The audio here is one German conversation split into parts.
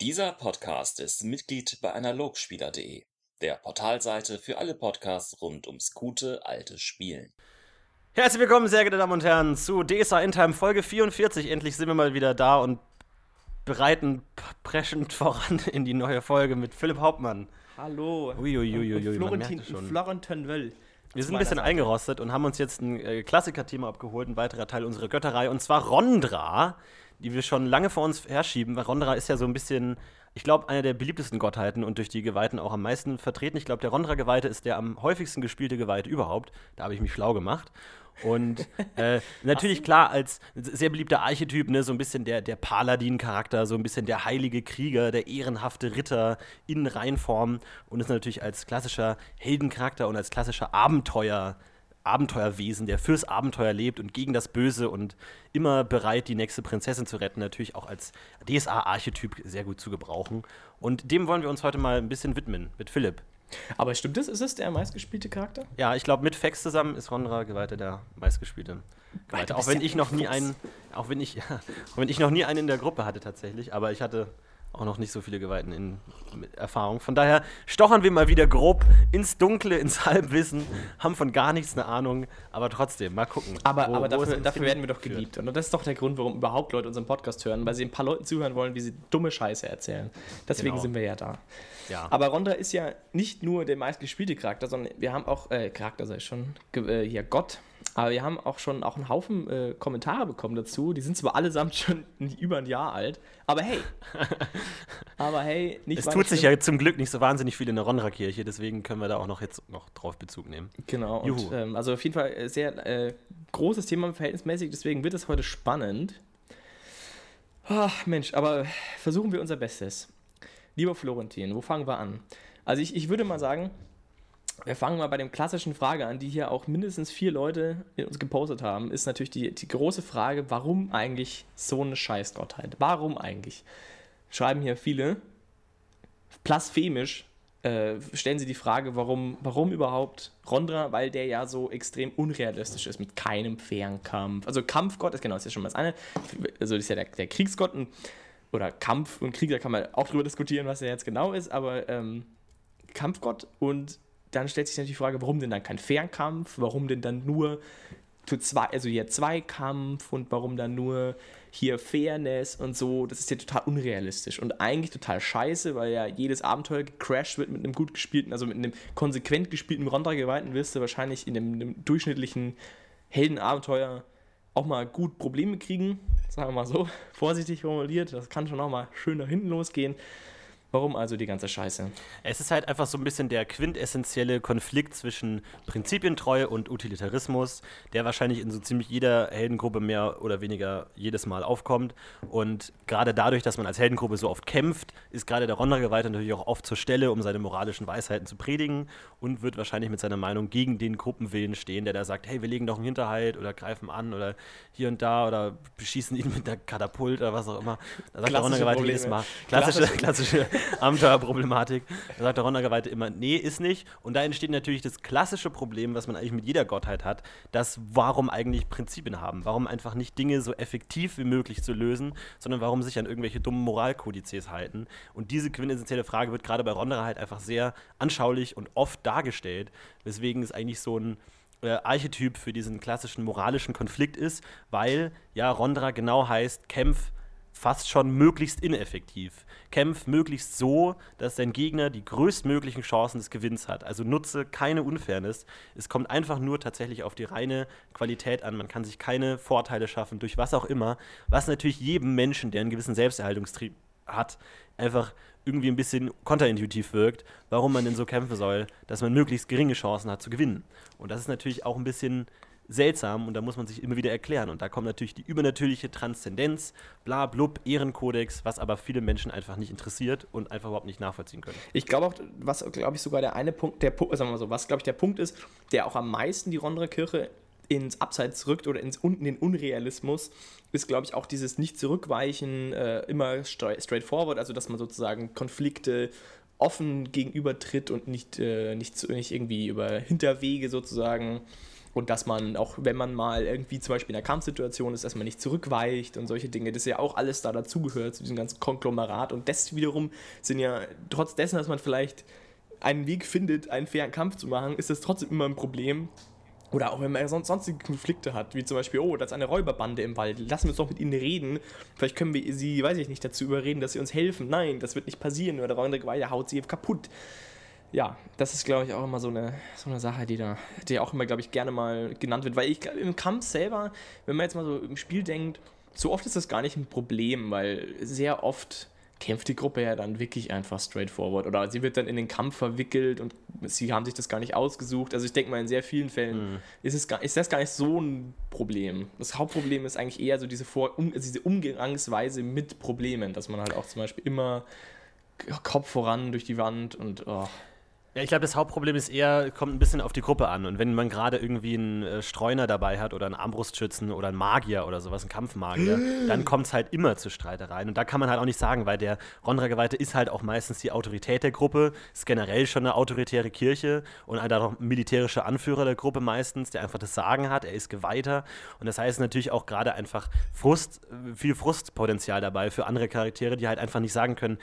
Dieser Podcast ist Mitglied bei Analogspieler.de, der Portalseite für alle Podcasts rund ums gute alte Spielen. Herzlich willkommen, sehr geehrte Damen und Herren, zu DSA in Time Folge 44. Endlich sind wir mal wieder da und bereiten preschend voran in die neue Folge mit Philipp Hauptmann. Hallo. Uiuiuiui, Florentin. Florentin Will. Wir sind ein bisschen eingerostet und haben uns jetzt ein äh, Klassiker-Thema abgeholt, ein weiterer Teil unserer Götterei, und zwar Rondra, die wir schon lange vor uns herschieben, weil Rondra ist ja so ein bisschen, ich glaube, eine der beliebtesten Gottheiten und durch die Geweihten auch am meisten vertreten. Ich glaube, der Rondra-Geweihte ist der am häufigsten gespielte Geweihte überhaupt. Da habe ich mich schlau gemacht. Und äh, natürlich klar als sehr beliebter Archetyp, ne, so ein bisschen der, der Paladin-Charakter, so ein bisschen der heilige Krieger, der ehrenhafte Ritter in Reinform und ist natürlich als klassischer Heldencharakter und als klassischer Abenteuer, Abenteuerwesen, der fürs Abenteuer lebt und gegen das Böse und immer bereit, die nächste Prinzessin zu retten, natürlich auch als DSA-Archetyp sehr gut zu gebrauchen. Und dem wollen wir uns heute mal ein bisschen widmen mit Philipp. Aber stimmt das? Ist es der meistgespielte Charakter? Ja, ich glaube, mit Fex zusammen ist Rondra Geweihte der meistgespielte Geweihte. Auch wenn ich noch nie einen, auch wenn ich, auch wenn ich noch nie einen in der Gruppe hatte tatsächlich, aber ich hatte auch noch nicht so viele Geweihten in Erfahrung. Von daher stochern wir mal wieder grob ins Dunkle, ins Halbwissen, haben von gar nichts eine Ahnung, aber trotzdem, mal gucken. Aber, wo- aber dafür, dafür werden wir doch geliebt. Und das ist doch der Grund, warum überhaupt Leute unseren Podcast hören, weil sie ein paar Leuten zuhören wollen, wie sie dumme Scheiße erzählen. Deswegen Genau. sind wir ja da. Ja. Aber Ronda ist ja nicht nur der meistgespielte Charakter, sondern wir haben auch, äh, Charakter sei schon, äh, hier Gott, aber wir haben auch schon auch einen Haufen äh, Kommentare bekommen dazu. Die sind zwar allesamt schon über ein Jahr alt, aber hey. aber hey, nicht es tut sich ja zum Glück nicht so wahnsinnig viel in der Rondra-Kirche, deswegen können wir da auch noch jetzt noch drauf Bezug nehmen. Genau, Juhu. und, ähm, also auf jeden Fall äh, sehr äh, großes Thema verhältnismäßig, deswegen wird es heute spannend. Ach, Mensch, aber versuchen wir unser Bestes. Lieber Florentin, wo fangen wir an? Also ich, ich würde mal sagen, wir fangen mal bei dem klassischen Frage an, die hier auch mindestens vier Leute in uns gepostet haben, ist natürlich die, die große Frage, warum eigentlich so eine Scheißgottheit? Warum eigentlich? Schreiben hier viele, blasphemisch äh, stellen sie die Frage, warum, warum überhaupt Rondra, weil der ja so extrem unrealistisch ist mit keinem fairen Kampf. Also Kampfgott ist genau, das ist ja schon mal das eine. Also das ist ja der, der Kriegsgott und, oder Kampf und Krieg, da kann man auch drüber diskutieren, was er jetzt genau ist, aber ähm, Kampfgott und dann stellt sich natürlich die Frage, warum denn dann kein Fernkampf, warum denn dann nur zu zwei, also hier Zweikampf und warum dann nur hier Fairness und so, das ist ja total unrealistisch und eigentlich total scheiße, weil ja jedes Abenteuer gecrashed wird mit einem gut gespielten, also mit einem konsequent gespielten Ronda-Geweihten wirst du wahrscheinlich in einem, einem durchschnittlichen Heldenabenteuer auch mal gut Probleme kriegen, sagen wir mal so, vorsichtig formuliert, das kann schon auch mal schön nach hinten losgehen. Warum also die ganze Scheiße? Es ist halt einfach so ein bisschen der quintessentielle Konflikt zwischen Prinzipientreue und Utilitarismus, der wahrscheinlich in so ziemlich jeder Heldengruppe mehr oder weniger jedes Mal aufkommt. Und gerade dadurch, dass man als Heldengruppe so oft kämpft, ist gerade der Rondergeweihte natürlich auch oft zur Stelle, um seine moralischen Weisheiten zu predigen und wird wahrscheinlich mit seiner Meinung gegen den Gruppenwillen stehen, der da sagt, hey, wir legen doch einen Hinterhalt oder greifen an oder hier und da oder beschießen ihn mit einer Katapult oder was auch immer. Da sagt der Klassische Rondergeweihte jedes. Mal. Klassische, klassische Abenteuerproblematik. Da sagt der Rondergeweihte immer, nee, ist nicht. Und da entsteht natürlich das klassische Problem, was man eigentlich mit jeder Gottheit hat, dass warum eigentlich Prinzipien haben? Warum einfach nicht Dinge so effektiv wie möglich zu lösen, sondern warum sich an irgendwelche dummen Moralkodizes halten? Und diese quintessentielle Frage wird gerade bei Ronderer halt einfach sehr anschaulich und oft dargestellt, weswegen es eigentlich so ein äh, Archetyp für diesen klassischen moralischen Konflikt ist, weil ja Rondra genau heißt, kämpf fast schon möglichst ineffektiv. Kämpf möglichst so, dass dein Gegner die größtmöglichen Chancen des Gewinns hat. Also nutze keine Unfairness. Es kommt einfach nur tatsächlich auf die reine Qualität an. Man kann sich keine Vorteile schaffen, durch was auch immer. Was natürlich jedem Menschen, der einen gewissen Selbsterhaltungstrieb hat, einfach irgendwie ein bisschen kontraintuitiv wirkt, warum man denn so kämpfen soll, dass man möglichst geringe Chancen hat zu gewinnen. Und das ist natürlich auch ein bisschen seltsam und da muss man sich immer wieder erklären. Und da kommt natürlich die übernatürliche Transzendenz, bla blub, Ehrenkodex, was aber viele Menschen einfach nicht interessiert und einfach überhaupt nicht nachvollziehen können. Ich glaube auch, was glaube ich sogar der eine Punkt, der sagen wir mal so, was glaube ich der Punkt ist, der auch am meisten die Rondra Kirche ins Abseits rückt oder ins unten den Unrealismus, ist glaube ich auch dieses nicht zurückweichen, äh, immer stra- straightforward, also dass man sozusagen Konflikte offen gegenübertritt und nicht, äh, nicht, nicht irgendwie über Hinterwege sozusagen Und dass man auch, wenn man mal irgendwie zum Beispiel in einer Kampfsituation ist, dass man nicht zurückweicht und solche Dinge, das ja auch alles da dazugehört, zu diesem ganzen Konglomerat. Und das wiederum sind ja, trotz dessen, dass man vielleicht einen Weg findet, einen fairen Kampf zu machen, ist das trotzdem immer ein Problem, oder auch wenn man sonst sonstige Konflikte hat, wie zum Beispiel, oh, da ist eine Räuberbande im Wald, lassen wir uns doch mit ihnen reden. Vielleicht können wir sie, weiß ich nicht, dazu überreden, dass sie uns helfen. Nein, das wird nicht passieren, oder der räubende Geweih haut sie kaputt. Ja, das ist, glaube ich, auch immer so eine, so eine Sache, die da, die auch immer, glaube ich, gerne mal genannt wird. Weil ich glaube, im Kampf selber, wenn man jetzt mal so im Spiel denkt, so oft ist das gar nicht ein Problem, weil sehr oft kämpft die Gruppe ja dann wirklich einfach straightforward. Oder sie wird dann in den Kampf verwickelt und sie haben sich das gar nicht ausgesucht. Also ich denke mal, in sehr vielen Fällen mhm. ist, es gar, ist das gar nicht so ein Problem. Das Hauptproblem ist eigentlich eher so diese, Vor um, diese Umgangsweise mit Problemen, dass man halt auch zum Beispiel immer Kopf voran durch die Wand und oh. Ja, ich glaube, das Hauptproblem ist eher, kommt ein bisschen auf die Gruppe an. Und wenn man gerade irgendwie einen äh, Streuner dabei hat oder einen Armbrustschützen oder einen Magier oder sowas, einen Kampfmagier, dann kommt es halt immer zu Streitereien. Und da kann man halt auch nicht sagen, weil der Rondra-Geweihte ist halt auch meistens die Autorität der Gruppe, ist generell schon eine autoritäre Kirche und halt auch militärischer Anführer der Gruppe meistens, der einfach das Sagen hat, er ist Geweihter. Und das heißt natürlich auch gerade einfach Frust, äh, viel Frustpotenzial dabei für andere Charaktere, die halt einfach nicht sagen können,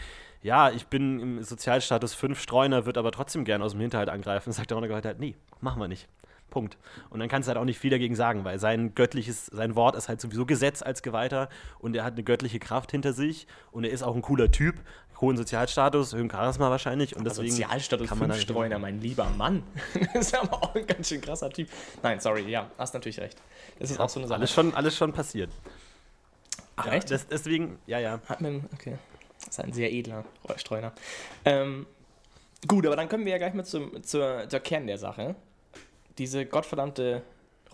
ja, ich bin im Sozialstatus 5 Streuner, wird aber trotzdem gern aus dem Hinterhalt angreifen. Sagt der Rondergehalt halt, nee, machen wir nicht. Punkt. Und dann kannst du halt auch nicht viel dagegen sagen, weil sein göttliches, sein Wort ist halt sowieso Gesetz als Geweihter und er hat eine göttliche Kraft hinter sich und er ist auch ein cooler Typ, hohen Sozialstatus, höhen Charisma wahrscheinlich und deswegen Sozialstatus kann man dann Streuner, mein lieber Mann. das ist aber auch ein ganz schön krasser Typ. Nein, sorry, ja, hast natürlich recht. Das ist ja, auch so eine Sache. Alles schon, alles schon passiert. Ach, ja, echt? Das, deswegen, ja, ja. Hat man, okay. Das ist ein sehr edler Streuner. Ähm, gut, aber dann kommen wir ja gleich mal zum, zur, zur Kern der Sache. Diese gottverdammte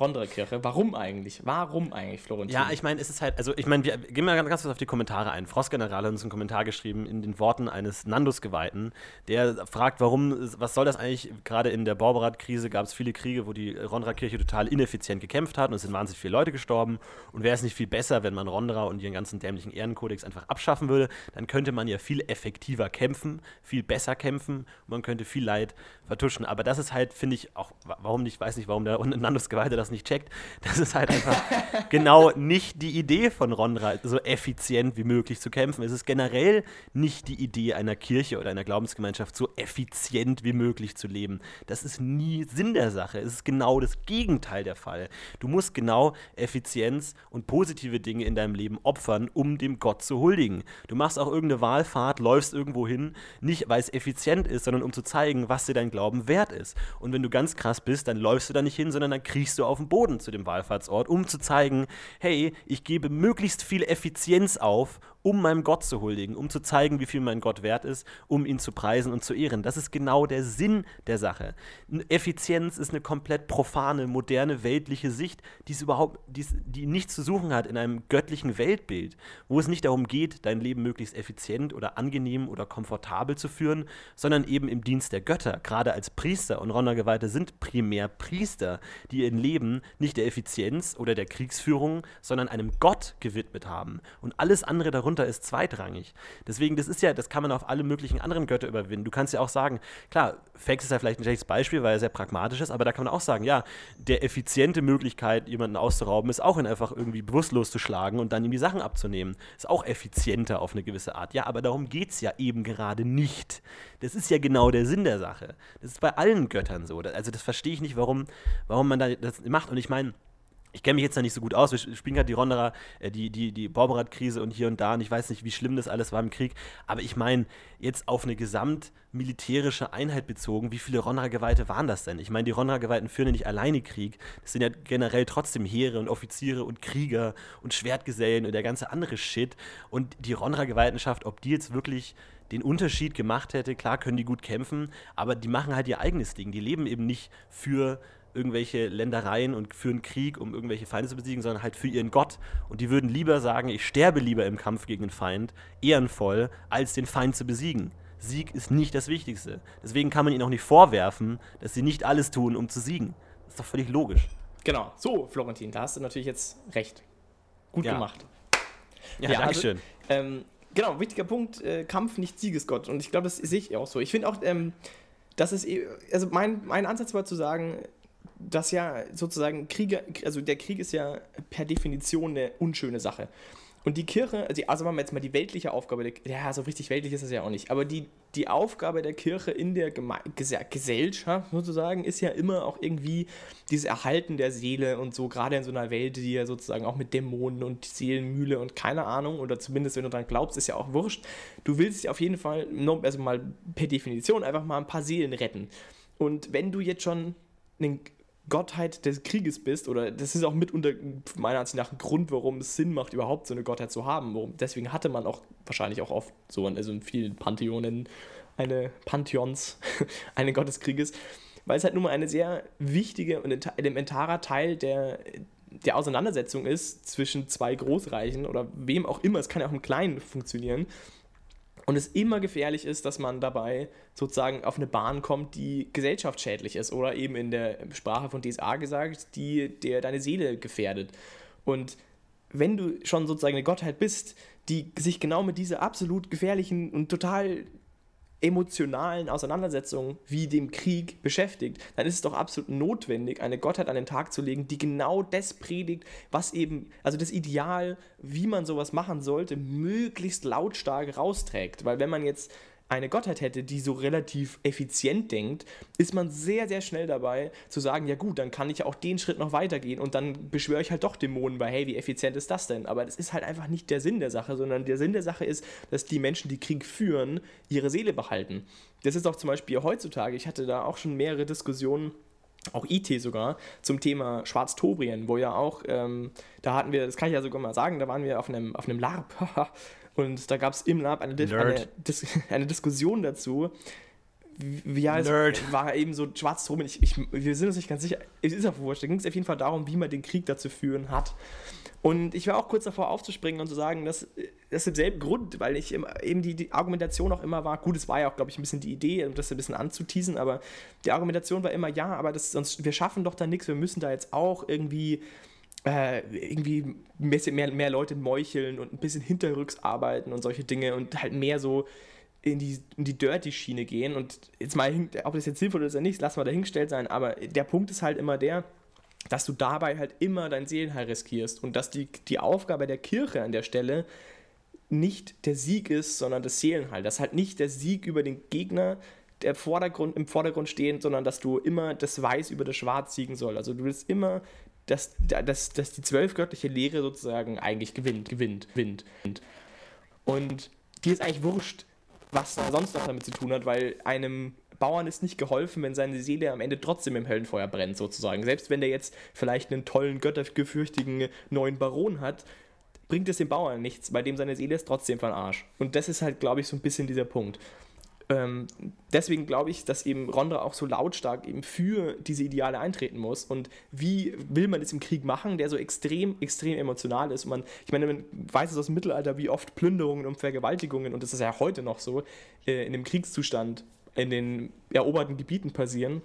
Rondre-Kirche. Warum eigentlich? Warum eigentlich, Florentin? Ja, ich meine, es ist halt, also ich meine, wir gehen mal ganz kurz auf die Kommentare ein. Frostgeneral hat uns einen Kommentar geschrieben in den Worten eines Nandus-Geweihten, der fragt, warum, was soll das eigentlich, gerade in der Borberat-Krise gab es viele Kriege, wo die Rondra-Kirche total ineffizient gekämpft hat und es sind wahnsinnig viele Leute gestorben und wäre es nicht viel besser, wenn man Rondra und ihren ganzen dämlichen Ehrenkodex einfach abschaffen würde, dann könnte man ja viel effektiver kämpfen, viel besser kämpfen und man könnte viel Leid vertuschen. Aber das ist halt, finde ich, auch, warum nicht, weiß nicht, warum der Nandus-Geweihte das nicht checkt. Das ist halt einfach genau nicht die Idee von Ronra, so effizient wie möglich zu kämpfen. Es ist generell nicht die Idee einer Kirche oder einer Glaubensgemeinschaft, so effizient wie möglich zu leben. Das ist nie Sinn der Sache. Es ist genau das Gegenteil der Fall. Du musst genau Effizienz und positive Dinge in deinem Leben opfern, um dem Gott zu huldigen. Du machst auch irgendeine Wahlfahrt, läufst irgendwo hin, nicht weil es effizient ist, sondern um zu zeigen, was dir dein Glauben wert ist. Und wenn du ganz krass bist, dann läufst du da nicht hin, sondern dann kriechst du auf den Boden zu dem Wallfahrtsort, um zu zeigen, hey, ich gebe möglichst viel Effizienz auf, um meinem Gott zu huldigen, um zu zeigen, wie viel mein Gott wert ist, um ihn zu preisen und zu ehren. Das ist genau der Sinn der Sache. Effizienz ist eine komplett profane, moderne, weltliche Sicht, die es überhaupt, die's, die nichts zu suchen hat in einem göttlichen Weltbild, wo es nicht darum geht, dein Leben möglichst effizient oder angenehm oder komfortabel zu führen, sondern eben im Dienst der Götter. Gerade als Priester und Rondergeweihte sind primär Priester, die ihr Leben nicht der Effizienz oder der Kriegsführung, sondern einem Gott gewidmet haben. Und alles andere darunter darunter ist zweitrangig. Deswegen, das ist ja, das kann man auf alle möglichen anderen Götter überwinden. Du kannst ja auch sagen, klar, Fax ist ja vielleicht ein schlechtes Beispiel, weil er sehr pragmatisch ist, aber da kann man auch sagen, ja, der effiziente Möglichkeit, jemanden auszurauben, ist auch ihn einfach irgendwie bewusstlos zu schlagen und dann ihm die Sachen abzunehmen. Ist auch effizienter auf eine gewisse Art. Ja, aber darum geht es ja eben gerade nicht. Das ist ja genau der Sinn der Sache. Das ist bei allen Göttern so. Also das verstehe ich nicht, warum, warum man da das macht. Und ich meine, ich kenne mich jetzt da nicht so gut aus. Wir spielen gerade die Ronderer, äh, die, die, die Borberat-Krise und hier und da. Und ich weiß nicht, wie schlimm das alles war im Krieg. Aber ich meine, jetzt auf eine gesamtmilitärische Einheit bezogen, wie viele Ronderer-Geweihte waren das denn? Ich meine, die Ronderer-Geweihten führen ja nicht alleine Krieg. Das sind ja generell trotzdem Heere und Offiziere und Krieger und Schwertgesellen und der ganze andere Shit. Und die Ronderer-Geweihtenschaft, ob die jetzt wirklich den Unterschied gemacht hätte, klar können die gut kämpfen, aber die machen halt ihr eigenes Ding. Die leben eben nicht für irgendwelche Ländereien und führen Krieg, um irgendwelche Feinde zu besiegen, sondern halt für ihren Gott. Und die würden lieber sagen, ich sterbe lieber im Kampf gegen den Feind, ehrenvoll, als den Feind zu besiegen. Sieg ist nicht das Wichtigste. Deswegen kann man ihnen auch nicht vorwerfen, dass sie nicht alles tun, um zu siegen. Das ist doch völlig logisch. Genau. So, Florentin, da hast du natürlich jetzt recht. Gut ja. gemacht. Ja, ja Dankeschön. Also, ähm, genau, wichtiger Punkt, äh, Kampf nicht Siegesgott. Und ich glaube, das sehe ich auch so. Ich finde auch, ähm, dass es, also mein, mein Ansatz war zu sagen, dass ja sozusagen Kriege, also der Krieg ist ja per Definition eine unschöne Sache. Und die Kirche, also, also machen wir jetzt mal die weltliche Aufgabe, der, ja, so richtig weltlich ist das ja auch nicht, aber die, die Aufgabe der Kirche in der Geme Gesellschaft sozusagen ist ja immer auch irgendwie dieses Erhalten der Seele und so, gerade in so einer Welt, die ja sozusagen auch mit Dämonen und Seelenmühle und keine Ahnung, oder zumindest wenn du dran glaubst, ist ja auch wurscht. Du willst ja auf jeden Fall, also mal per Definition, einfach mal ein paar Seelen retten. Und wenn du jetzt schon einen Gottheit des Krieges bist, oder das ist auch mitunter meiner Ansicht nach ein Grund, warum es Sinn macht, überhaupt so eine Gottheit zu haben. Warum, deswegen hatte man auch wahrscheinlich auch oft so, also in vielen Pantheonen, eine Pantheons, eine Gott weil es halt nun mal eine sehr wichtige und elementarer Teil der, der Auseinandersetzung ist zwischen zwei Großreichen oder wem auch immer, es kann ja auch im Kleinen funktionieren, und es immer gefährlich ist, dass man dabei sozusagen auf eine Bahn kommt, die gesellschaftsschädlich ist oder eben in der Sprache von DSA gesagt, die der deine Seele gefährdet. Und wenn du schon sozusagen eine Gottheit bist, die sich genau mit dieser absolut gefährlichen und total emotionalen Auseinandersetzung wie dem Krieg beschäftigt, dann ist es doch absolut notwendig, eine Gottheit an den Tag zu legen, die genau das predigt, was eben, also das Ideal, wie man sowas machen sollte, möglichst lautstark rausträgt. Weil wenn man jetzt eine Gottheit hätte, die so relativ effizient denkt, ist man sehr, sehr schnell dabei zu sagen, ja gut, dann kann ich auch den Schritt noch weitergehen und dann beschwöre ich halt doch Dämonen, weil hey, wie effizient ist das denn? Aber das ist halt einfach nicht der Sinn der Sache, sondern der Sinn der Sache ist, dass die Menschen, die Krieg führen, ihre Seele behalten. Das ist auch zum Beispiel heutzutage, ich hatte da auch schon mehrere Diskussionen, auch IT sogar, zum Thema Schwarztobrien, wo ja auch, ähm, da hatten wir, das kann ich ja sogar mal sagen, da waren wir auf einem, auf einem LARP, Und da gab es im Lab eine, eine, Dis eine, Diskussion dazu. Wie ja, es war eben so schwarz drum. Ich, ich, wir sind uns nicht ganz sicher. Es ist auch wurscht. Da ging es auf jeden Fall darum, wie man den Krieg dazu führen hat. Und ich war auch kurz davor aufzuspringen und zu sagen, dass das ist selben Grund, weil ich eben die, die, Argumentation auch immer war, gut, es war ja auch, glaube ich, ein bisschen die Idee, um das ein bisschen anzuteasen, aber die Argumentation war immer, ja, aber das, sonst, wir schaffen doch da nichts, wir müssen da jetzt auch irgendwie äh, irgendwie mehr, mehr Leute meucheln und ein bisschen hinterrücks arbeiten und solche Dinge und halt mehr so in die, in die Dirty-Schiene gehen. Und jetzt mal, ob das jetzt sinnvoll ist oder nicht, lass mal dahingestellt sein, aber der Punkt ist halt immer der, dass du dabei halt immer dein Seelenheil riskierst und dass die, die Aufgabe der Kirche an der Stelle nicht der Sieg ist, sondern das Seelenheil. Dass halt nicht der Sieg über den Gegner der Vordergrund, im Vordergrund stehen, sondern dass du immer das Weiß über das Schwarz siegen soll. Also du willst immer dass, dass, dass die zwölfgöttliche Lehre sozusagen eigentlich gewinnt, gewinnt, gewinnt. Und dir ist eigentlich wurscht, was da sonst noch damit zu tun hat, weil einem Bauern ist nicht geholfen, wenn seine Seele am Ende trotzdem im Höllenfeuer brennt, sozusagen. Selbst wenn der jetzt vielleicht einen tollen, göttergefürchtigen neuen Baron hat, bringt es dem Bauern nichts, bei dem seine Seele ist trotzdem von Arsch. Und das ist halt, glaube ich, so ein bisschen dieser Punkt. Ähm, deswegen glaube ich, dass eben Rondra auch so lautstark eben für diese Ideale eintreten muss. Und wie will man das im Krieg machen, der so extrem, extrem emotional ist? Man, ich meine, man weiß es aus dem Mittelalter, wie oft Plünderungen und Vergewaltigungen, und das ist ja heute noch so, äh, in dem Kriegszustand in den eroberten Gebieten passieren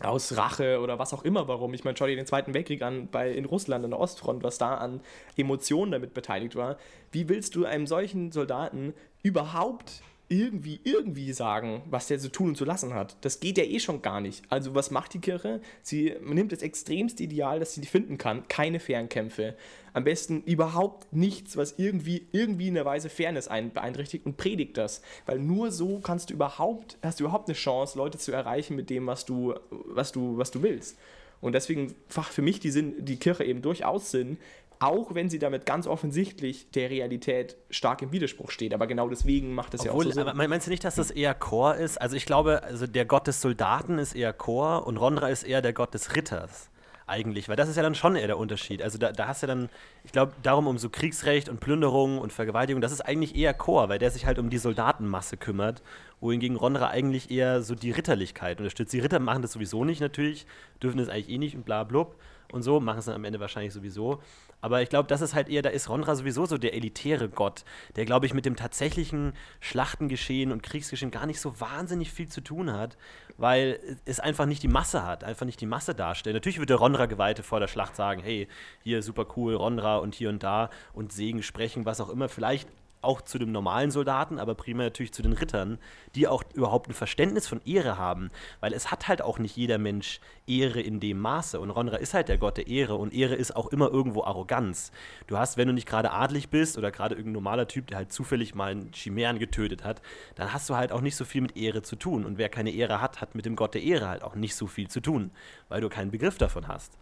aus Rache oder was auch immer warum. Ich meine, schau dir den Zweiten Weltkrieg an bei, in Russland an der Ostfront, was da an Emotionen damit beteiligt war. Wie willst du einem solchen Soldaten überhaupt irgendwie, irgendwie sagen, was der zu tun und zu lassen hat. Das geht ja eh schon gar nicht. Also was macht die Kirche? Sie nimmt das extremste Ideal, das sie finden kann. Keine Fernkämpfe. Am besten überhaupt nichts, was irgendwie, irgendwie in der Weise Fairness beeinträchtigt und predigt das. Weil nur so kannst du überhaupt, hast du überhaupt eine Chance, Leute zu erreichen mit dem, was du, was du, was du willst. Und deswegen macht für mich die, Sinn, die Kirche eben durchaus Sinn, auch wenn sie damit ganz offensichtlich der Realität stark im Widerspruch steht. Aber genau deswegen macht es ja auch so Sinn. Aber meinst du nicht, dass das eher Chor ist? Also ich glaube, also der Gott des Soldaten ist eher Chor und Rondra ist eher der Gott des Ritters eigentlich, weil das ist ja dann schon eher der Unterschied. Also da, da hast du dann, ich glaube, darum um so Kriegsrecht und Plünderung und Vergewaltigung, das ist eigentlich eher Chor, weil der sich halt um die Soldatenmasse kümmert, wohingegen Rondra eigentlich eher so die Ritterlichkeit unterstützt. Die Ritter machen das sowieso nicht natürlich, dürfen das eigentlich eh nicht und bla blub und so, machen es dann am Ende wahrscheinlich sowieso. Aber ich glaube, das ist halt eher, da ist Ronra sowieso so der elitäre Gott, der, glaube ich, mit dem tatsächlichen Schlachtengeschehen und Kriegsgeschehen gar nicht so wahnsinnig viel zu tun hat, weil es einfach nicht die Masse hat, einfach nicht die Masse darstellt. Natürlich wird der Ronra-Geweihte vor der Schlacht sagen, hey, hier super cool, Ronra und hier und da und Segen sprechen, was auch immer. Vielleicht auch zu dem normalen Soldaten, aber primär natürlich zu den Rittern, die auch überhaupt ein Verständnis von Ehre haben. Weil es hat halt auch nicht jeder Mensch Ehre in dem Maße. Und Ronra ist halt der Gott der Ehre und Ehre ist auch immer irgendwo Arroganz. Du hast, wenn du nicht gerade adlig bist oder gerade irgendein normaler Typ, der halt zufällig mal einen Chimären getötet hat, dann hast du halt auch nicht so viel mit Ehre zu tun. Und wer keine Ehre hat, hat mit dem Gott der Ehre halt auch nicht so viel zu tun, weil du keinen Begriff davon hast.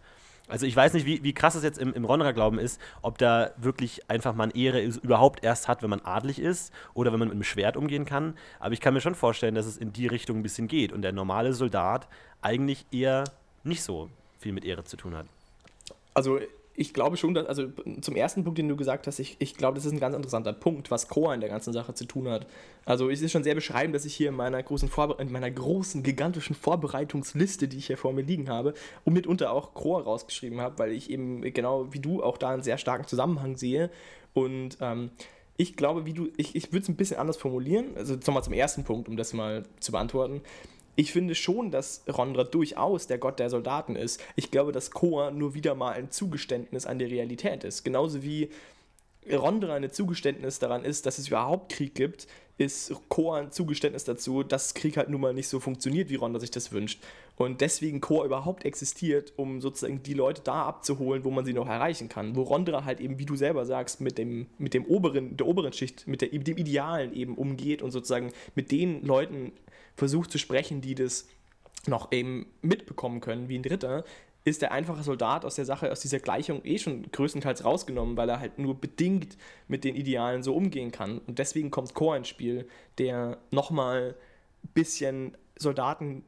Also ich weiß nicht, wie, wie krass es jetzt im, im Ronra-Glauben ist, ob da wirklich einfach man Ehre überhaupt erst hat, wenn man adlig ist oder wenn man mit dem Schwert umgehen kann. Aber ich kann mir schon vorstellen, dass es in die Richtung ein bisschen geht und der normale Soldat eigentlich eher nicht so viel mit Ehre zu tun hat. Also ich glaube schon, dass, also zum ersten Punkt, den du gesagt hast, ich, ich glaube, das ist ein ganz interessanter Punkt, was Chor in der ganzen Sache zu tun hat. Also es ist schon sehr beschreibend, dass ich hier in meiner großen, Vorbe in meiner großen, gigantischen Vorbereitungsliste, die ich hier vor mir liegen habe, und mitunter auch Chor rausgeschrieben habe, weil ich eben genau wie du auch da einen sehr starken Zusammenhang sehe. Und ähm, ich glaube, wie du, ich, ich würde es ein bisschen anders formulieren, also nochmal zum ersten Punkt, um das mal zu beantworten ich finde schon, dass Rondra durchaus der Gott der Soldaten ist. Ich glaube, dass Koa nur wieder mal ein Zugeständnis an die Realität ist. Genauso wie Rondra ein Zugeständnis daran ist, dass es überhaupt Krieg gibt, ist Koa ein Zugeständnis dazu, dass Krieg halt nun mal nicht so funktioniert, wie Rondra sich das wünscht. Und deswegen Koa überhaupt existiert, um sozusagen die Leute da abzuholen, wo man sie noch erreichen kann. Wo Rondra halt eben, wie du selber sagst, mit dem, mit dem oberen, der oberen Schicht, mit der, dem Idealen eben umgeht und sozusagen mit den Leuten versucht zu sprechen, die das noch eben mitbekommen können, wie ein Dritter, ist der einfache Soldat aus der Sache, aus dieser Gleichung eh schon größtenteils rausgenommen, weil er halt nur bedingt mit den Idealen so umgehen kann. Und deswegen kommt Chor ins Spiel, der nochmal ein bisschen Soldaten,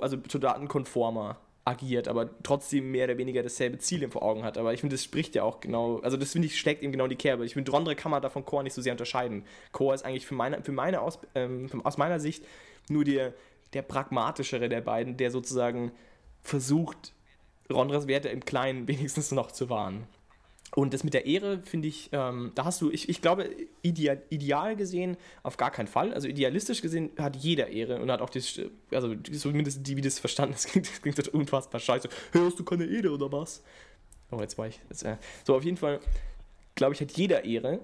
also soldatenkonformer agiert, aber trotzdem mehr oder weniger dasselbe Ziel vor Augen hat. Aber ich finde, das spricht ja auch genau, also das finde ich, schlägt ihm genau die Kerbe. Ich finde, Rondre kann man da von Chor nicht so sehr unterscheiden. Chor ist eigentlich für meine, für meine aus, ähm, aus meiner Sicht nur der, der pragmatischere der beiden, der sozusagen versucht, Rondras Werte im Kleinen wenigstens noch zu wahren. Und das mit der Ehre finde ich, ähm, da hast du, ich, ich glaube, ideal, ideal gesehen auf gar keinen Fall. Also idealistisch gesehen hat jeder Ehre und hat auch das, also zumindest die, wie das verstanden ist, klingt, das klingt unfassbar scheiße. Hörst du keine Ehre oder was? Oh, jetzt war ich. Jetzt, äh. So, auf jeden Fall, glaube ich, hat jeder Ehre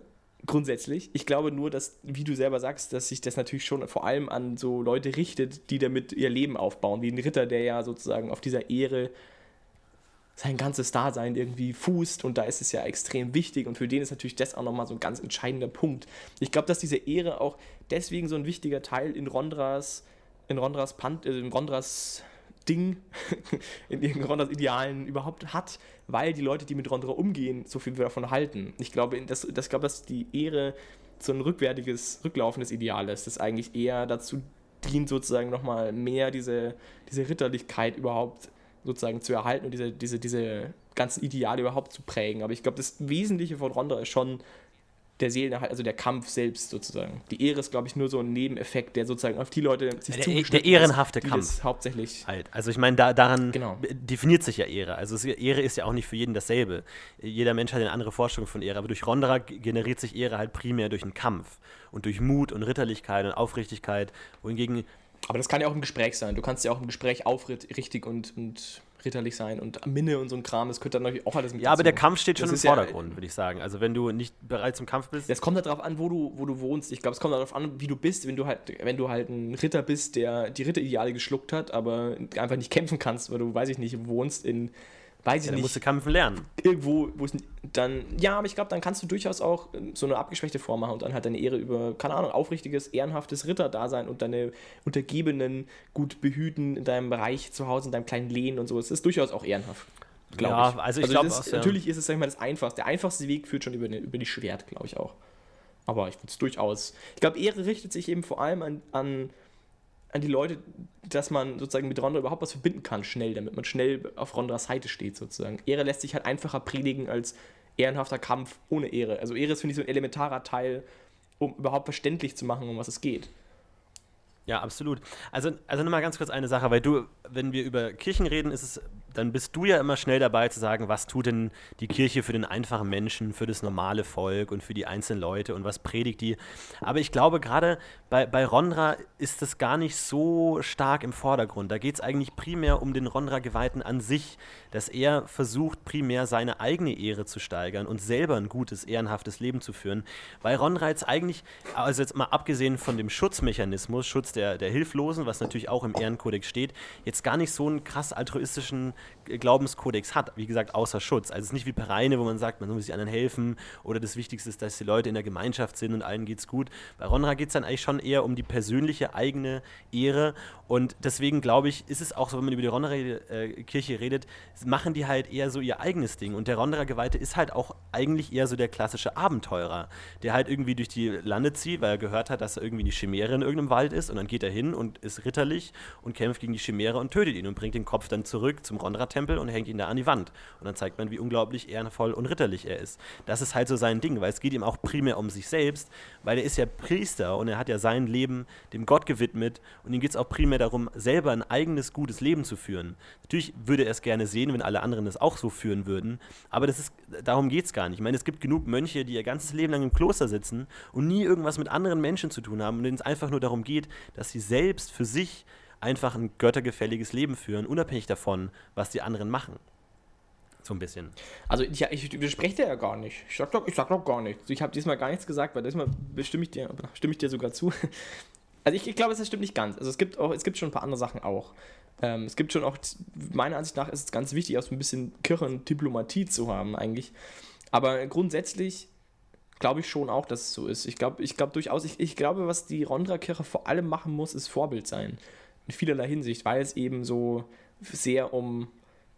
grundsätzlich. Ich glaube nur, dass, wie du selber sagst, dass sich das natürlich schon vor allem an so Leute richtet, die damit ihr Leben aufbauen, wie ein Ritter, der ja sozusagen auf dieser Ehre sein ganzes Dasein irgendwie fußt und da ist es ja extrem wichtig und für den ist natürlich das auch nochmal so ein ganz entscheidender Punkt. Ich glaube, dass diese Ehre auch deswegen so ein wichtiger Teil in Rondras, in Rondras, Pan, äh, in Rondras Ding, in ihren Rondras Idealen überhaupt hat, weil die Leute, die mit Rondra umgehen, so viel davon halten. Ich glaube, das, das, glaube, dass die Ehre so ein rückwärtiges, rücklaufendes Ideal ist, das eigentlich eher dazu dient, sozusagen nochmal mehr diese, diese Ritterlichkeit überhaupt sozusagen zu erhalten und diese, diese, diese ganzen Ideale überhaupt zu prägen. Aber ich glaube, das Wesentliche von Rondra ist schon der Seelenerhalt, also der Kampf selbst sozusagen. Die Ehre ist, glaube ich, nur so ein Nebeneffekt, der sozusagen auf die Leute sich der, der ehrenhafte ist, Kampf. hauptsächlich. Halt. Also ich meine, da, daran genau. definiert sich ja Ehre. Also Ehre ist ja auch nicht für jeden dasselbe. Jeder Mensch hat eine andere Vorstellung von Ehre. Aber durch Rondra generiert sich Ehre halt primär durch einen Kampf und durch Mut und Ritterlichkeit und Aufrichtigkeit. Wohingegen aber das kann ja auch im Gespräch sein. Du kannst ja auch im Gespräch aufrichtig und, und ritterlich sein und Minne und so ein Kram, das könnte dann natürlich auch alles mit Ja, dazu. aber der Kampf steht schon das im Vordergrund, ja, würde ich sagen. Also wenn du nicht bereit zum Kampf bist. Es kommt halt darauf an, wo du, wo du wohnst. Ich glaube, es kommt darauf an, wie du bist. Wenn du halt, wenn du halt ein Ritter bist, der die Ritterideale geschluckt hat, aber einfach nicht kämpfen kannst, weil du, weiß ich nicht, wohnst in weiß ich ja, nicht. musst du kämpfen lernen. Irgendwo, wo es dann, ja, aber ich glaube, dann kannst du durchaus auch ähm, so eine abgeschwächte Form machen und dann halt deine Ehre über, keine Ahnung, aufrichtiges, ehrenhaftes Ritterdasein und deine Untergebenen gut behüten in deinem Bereich zu Hause, in deinem kleinen Lehen und so. Es ist durchaus auch ehrenhaft. Ja, ich. also ich also glaube ja. Natürlich ist es, sag ich mal, das einfachste. Der einfachste Weg führt schon über, eine, über die Schwert, glaube ich auch. Aber ich würde es durchaus. Ich glaube, Ehre richtet sich eben vor allem an, an an die Leute, dass man sozusagen mit Rondra überhaupt was verbinden kann, schnell, damit man schnell auf Rondras Seite steht, sozusagen. Ehre lässt sich halt einfacher predigen als ehrenhafter Kampf ohne Ehre. Also Ehre ist, finde ich, so ein elementarer Teil, um überhaupt verständlich zu machen, um was es geht. Ja, absolut. Also, also nochmal ganz kurz eine Sache, weil du, wenn wir über Kirchen reden, ist es dann bist du ja immer schnell dabei zu sagen, was tut denn die Kirche für den einfachen Menschen, für das normale Volk und für die einzelnen Leute und was predigt die. Aber ich glaube, gerade bei, bei Rondra ist das gar nicht so stark im Vordergrund. Da geht es eigentlich primär um den Rondra-Geweihten an sich, dass er versucht, primär seine eigene Ehre zu steigern und selber ein gutes, ehrenhaftes Leben zu führen. Weil Rondra jetzt eigentlich, also jetzt mal abgesehen von dem Schutzmechanismus, Schutz der, der Hilflosen, was natürlich auch im Ehrenkodex steht, jetzt gar nicht so einen krass altruistischen Glaubenskodex hat. Wie gesagt, außer Schutz. Also es ist nicht wie Pereine, wo man sagt, man muss sich anderen helfen oder das Wichtigste ist, dass die Leute in der Gemeinschaft sind und allen geht's gut. Bei Ronra geht es dann eigentlich schon eher um die persönliche eigene Ehre und deswegen glaube ich, ist es auch so, wenn man über die Ronderer-Kirche redet, machen die halt eher so ihr eigenes Ding. Und der Ronderer-Geweihte ist halt auch eigentlich eher so der klassische Abenteurer, der halt irgendwie durch die Lande zieht, weil er gehört hat, dass er irgendwie die Chimäre in irgendeinem Wald ist. Und dann geht er hin und ist ritterlich und kämpft gegen die Chimäre und tötet ihn und bringt den Kopf dann zurück zum Ronderer-Tempel und hängt ihn da an die Wand. Und dann zeigt man, wie unglaublich ehrenvoll und ritterlich er ist. Das ist halt so sein Ding, weil es geht ihm auch primär um sich selbst, weil er ist ja Priester und er hat ja sein Leben dem Gott gewidmet und ihm geht es auch primär darum, selber ein eigenes gutes Leben zu führen. Natürlich würde er es gerne sehen, wenn alle anderen es auch so führen würden, aber das ist, darum geht es gar nicht. Ich meine, es gibt genug Mönche, die ihr ganzes Leben lang im Kloster sitzen und nie irgendwas mit anderen Menschen zu tun haben und denen es einfach nur darum geht, dass sie selbst für sich einfach ein göttergefälliges Leben führen, unabhängig davon, was die anderen machen. So ein bisschen. Also ja, ich widerspreche dir ja gar nicht. Ich sag doch, ich sag doch gar nichts. Ich habe diesmal gar nichts gesagt, weil diesmal stimme ich dir, stimme ich dir sogar zu. Also ich, ich glaube, das stimmt nicht ganz. Also es gibt auch, es gibt schon ein paar andere Sachen auch. Ähm, es gibt schon auch, meiner Ansicht nach ist es ganz wichtig, auch so ein bisschen Kirchendiplomatie zu haben eigentlich. Aber grundsätzlich glaube ich schon auch, dass es so ist. Ich glaube ich glaub durchaus, ich, ich glaube, was die Rondra-Kirche vor allem machen muss, ist Vorbild sein. In vielerlei Hinsicht, weil es eben so sehr um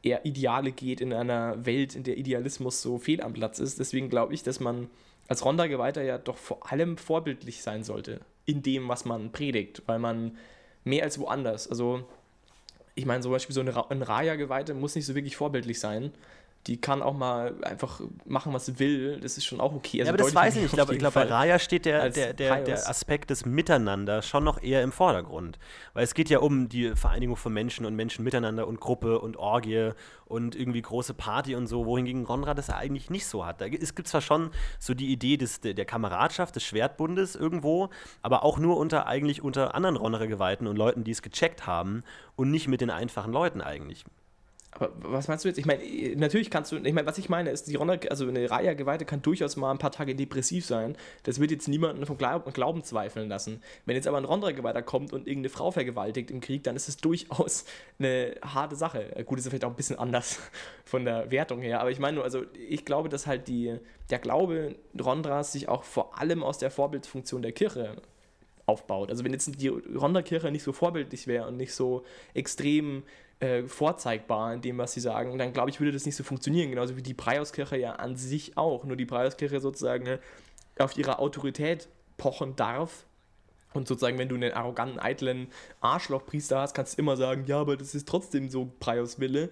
eher Ideale geht in einer Welt, in der Idealismus so fehl am Platz ist. Deswegen glaube ich, dass man als Ronda-Geweihter ja doch vor allem vorbildlich sein sollte in dem, was man predigt, weil man mehr als woanders, also ich meine, zum Beispiel so ein Raya-Geweihte muss nicht so wirklich vorbildlich sein, die kann auch mal einfach machen, was sie will. Das ist schon auch okay. Also ja, aber das weiß ich nicht. Ich glaube, glaub, bei Raya steht der, der, der, der, Aspekt des Miteinander schon noch eher im Vordergrund. Weil es geht ja um die Vereinigung von Menschen und Menschen miteinander und Gruppe und Orgie und irgendwie große Party und so, wohingegen Ronrad das eigentlich nicht so hat. Da, es gibt zwar schon so die Idee des, der Kameradschaft, des Schwertbundes irgendwo, aber auch nur unter eigentlich unter anderen Ronnerer-Geweihten und Leuten, die es gecheckt haben und nicht mit den einfachen Leuten eigentlich. Aber was meinst du jetzt? Ich meine, natürlich kannst du, ich meine, was ich meine ist, die Ronda, also eine Raya-Geweihte kann durchaus mal ein paar Tage depressiv sein. Das wird jetzt niemanden vom Glauben zweifeln lassen. Wenn jetzt aber ein Ronda-Geweihter kommt und irgendeine Frau vergewaltigt im Krieg, dann ist es durchaus eine harte Sache. Gut, ist vielleicht auch ein bisschen anders von der Wertung her, aber ich meine nur, also ich glaube, dass halt die, der Glaube Rondras sich auch vor allem aus der Vorbildfunktion der Kirche aufbaut. Also wenn jetzt die Ronda-Kirche nicht so vorbildlich wäre und nicht so extrem äh, vorzeigbar in dem, was sie sagen, dann glaube ich, würde das nicht so funktionieren. Genauso wie die Preiauskirche ja an sich auch. Nur die Preiauskirche sozusagen äh, auf ihre Autorität pochen darf. Und sozusagen, wenn du einen arroganten, eitlen Arschlochpriester hast, kannst du immer sagen, ja, aber das ist trotzdem so Preios Wille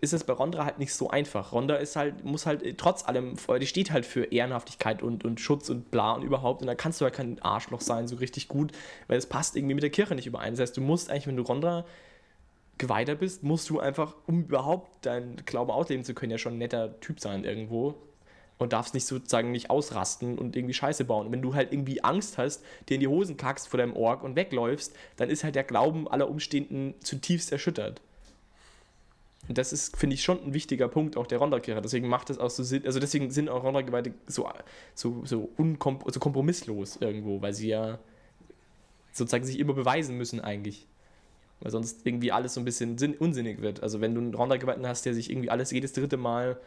ist es bei Ronda halt nicht so einfach. Ronda ist halt, muss halt äh, trotz allem, die steht halt für Ehrenhaftigkeit und, und Schutz und bla und überhaupt. Und da kannst du halt kein Arschloch sein, so richtig gut, weil es passt irgendwie mit der Kirche nicht überein. Das heißt, du musst eigentlich, wenn du Ronda geweihter bist, musst du einfach, um überhaupt deinen Glauben ausleben zu können, ja schon ein netter Typ sein irgendwo. Und darfst nicht sozusagen nicht ausrasten und irgendwie Scheiße bauen. Und wenn du halt irgendwie Angst hast, dir in die Hosen kackst vor deinem Org und wegläufst, dann ist halt der Glauben aller Umstehenden zutiefst erschüttert. Und das ist, finde ich, schon ein wichtiger Punkt auch der Ronda-Kirche. Deswegen macht es auch so Sinn, also deswegen sind auch Ronda-Geweihte so, so, so, so kompromisslos irgendwo, weil sie ja sozusagen sich immer beweisen müssen eigentlich weil sonst irgendwie alles so ein bisschen sinn unsinnig wird. Also wenn du einen Ronda-Geweihten hast, der sich irgendwie alles jedes dritte Mal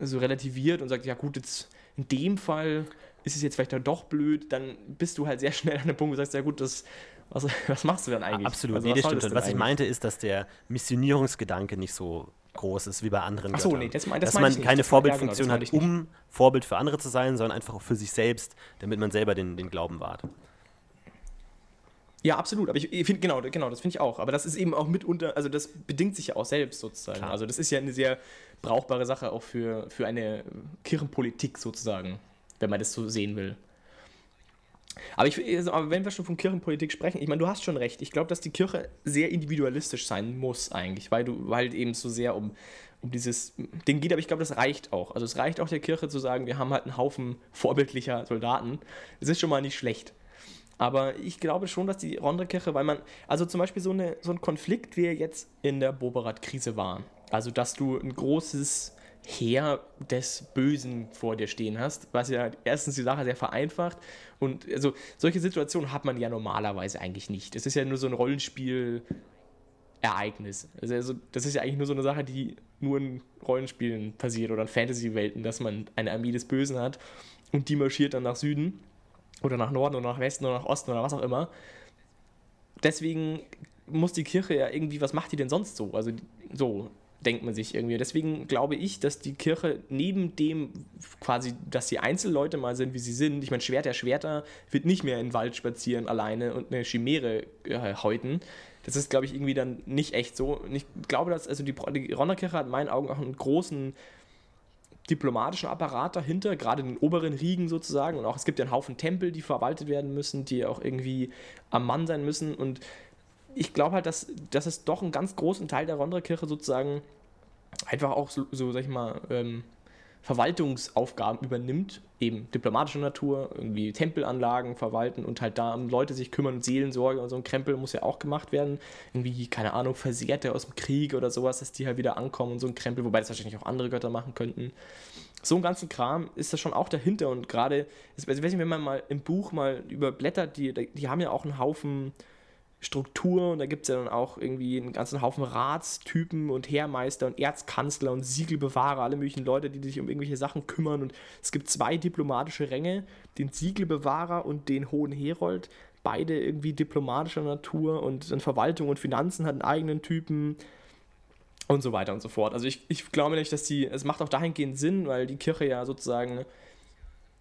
so relativiert und sagt, ja gut, jetzt in dem Fall ist es jetzt vielleicht doch blöd, dann bist du halt sehr schnell an dem Punkt, wo du sagst, ja gut, das, was, was machst du dann eigentlich? Absolut, also, nee, das stimmt. Und was eigentlich? ich meinte, ist, dass der Missionierungsgedanke nicht so groß ist wie bei anderen Ach so, Göttern. nee, das, das Dass man keine Vorbildfunktion ja, genau, hat, um Vorbild für andere zu sein, sondern einfach auch für sich selbst, damit man selber den, den Glauben wahrt. Ja, absolut. Aber ich, ich finde, genau, genau, das finde ich auch. Aber das ist eben auch mitunter, also das bedingt sich ja auch selbst sozusagen. Klar. Also das ist ja eine sehr brauchbare Sache auch für, für eine Kirchenpolitik sozusagen, wenn man das so sehen will. Aber, ich, also, aber wenn wir schon von Kirchenpolitik sprechen, ich meine, du hast schon recht. Ich glaube, dass die Kirche sehr individualistisch sein muss eigentlich, weil du weil eben so sehr um, um dieses Ding geht. Aber ich glaube, das reicht auch. Also es reicht auch der Kirche zu sagen, wir haben halt einen Haufen vorbildlicher Soldaten. Das ist schon mal nicht schlecht. Aber ich glaube schon, dass die Rondra-Kirche, weil man, also zum Beispiel so, eine, so ein Konflikt, wie er jetzt in der Boberat-Krise war. Also, dass du ein großes Heer des Bösen vor dir stehen hast, was ja erstens die Sache sehr vereinfacht und also solche Situationen hat man ja normalerweise eigentlich nicht. Es ist ja nur so ein Rollenspiel Ereignis. Also, das ist ja eigentlich nur so eine Sache, die nur in Rollenspielen passiert oder in Fantasy-Welten, dass man eine Armee des Bösen hat und die marschiert dann nach Süden oder nach Norden oder nach Westen oder nach Osten oder was auch immer. Deswegen muss die Kirche ja irgendwie, was macht die denn sonst so? Also so, denkt man sich irgendwie. Deswegen glaube ich, dass die Kirche neben dem quasi, dass die Einzelleute mal sind, wie sie sind, ich meine, Schwert der Schwerter wird nicht mehr in den Wald spazieren alleine und eine Chimäre äh, häuten. Das ist, glaube ich, irgendwie dann nicht echt so. Und ich glaube, dass, also die, die Ronnerkirche hat in meinen Augen auch einen großen diplomatischen Apparat dahinter, gerade in den oberen Riegen sozusagen. Und auch es gibt ja einen Haufen Tempel, die verwaltet werden müssen, die auch irgendwie am Mann sein müssen. Und ich glaube halt, dass, dass es doch einen ganz großen Teil der Rondra-Kirche sozusagen einfach auch so, so sag ich mal, ähm, Verwaltungsaufgaben übernimmt, eben diplomatischer Natur, irgendwie Tempelanlagen verwalten und halt da um Leute sich kümmern, Seelensorge und so ein Krempel muss ja auch gemacht werden. Irgendwie, keine Ahnung, Versehrte aus dem Krieg oder sowas, dass die halt wieder ankommen und so ein Krempel, wobei das wahrscheinlich auch andere Götter machen könnten. So ein ganzen Kram ist da schon auch dahinter und gerade, also wenn man mal im Buch mal überblättert, die, die haben ja auch einen Haufen Struktur und da gibt es ja dann auch irgendwie einen ganzen Haufen Ratstypen und Heermeister und Erzkanzler und Siegelbewahrer, alle möglichen Leute, die sich um irgendwelche Sachen kümmern und es gibt zwei diplomatische Ränge, den Siegelbewahrer und den Hohen Herold, beide irgendwie diplomatischer Natur und dann Verwaltung und Finanzen hat einen eigenen Typen und so weiter und so fort. Also ich, ich glaube nicht, dass die, es macht auch dahingehend Sinn, weil die Kirche ja sozusagen,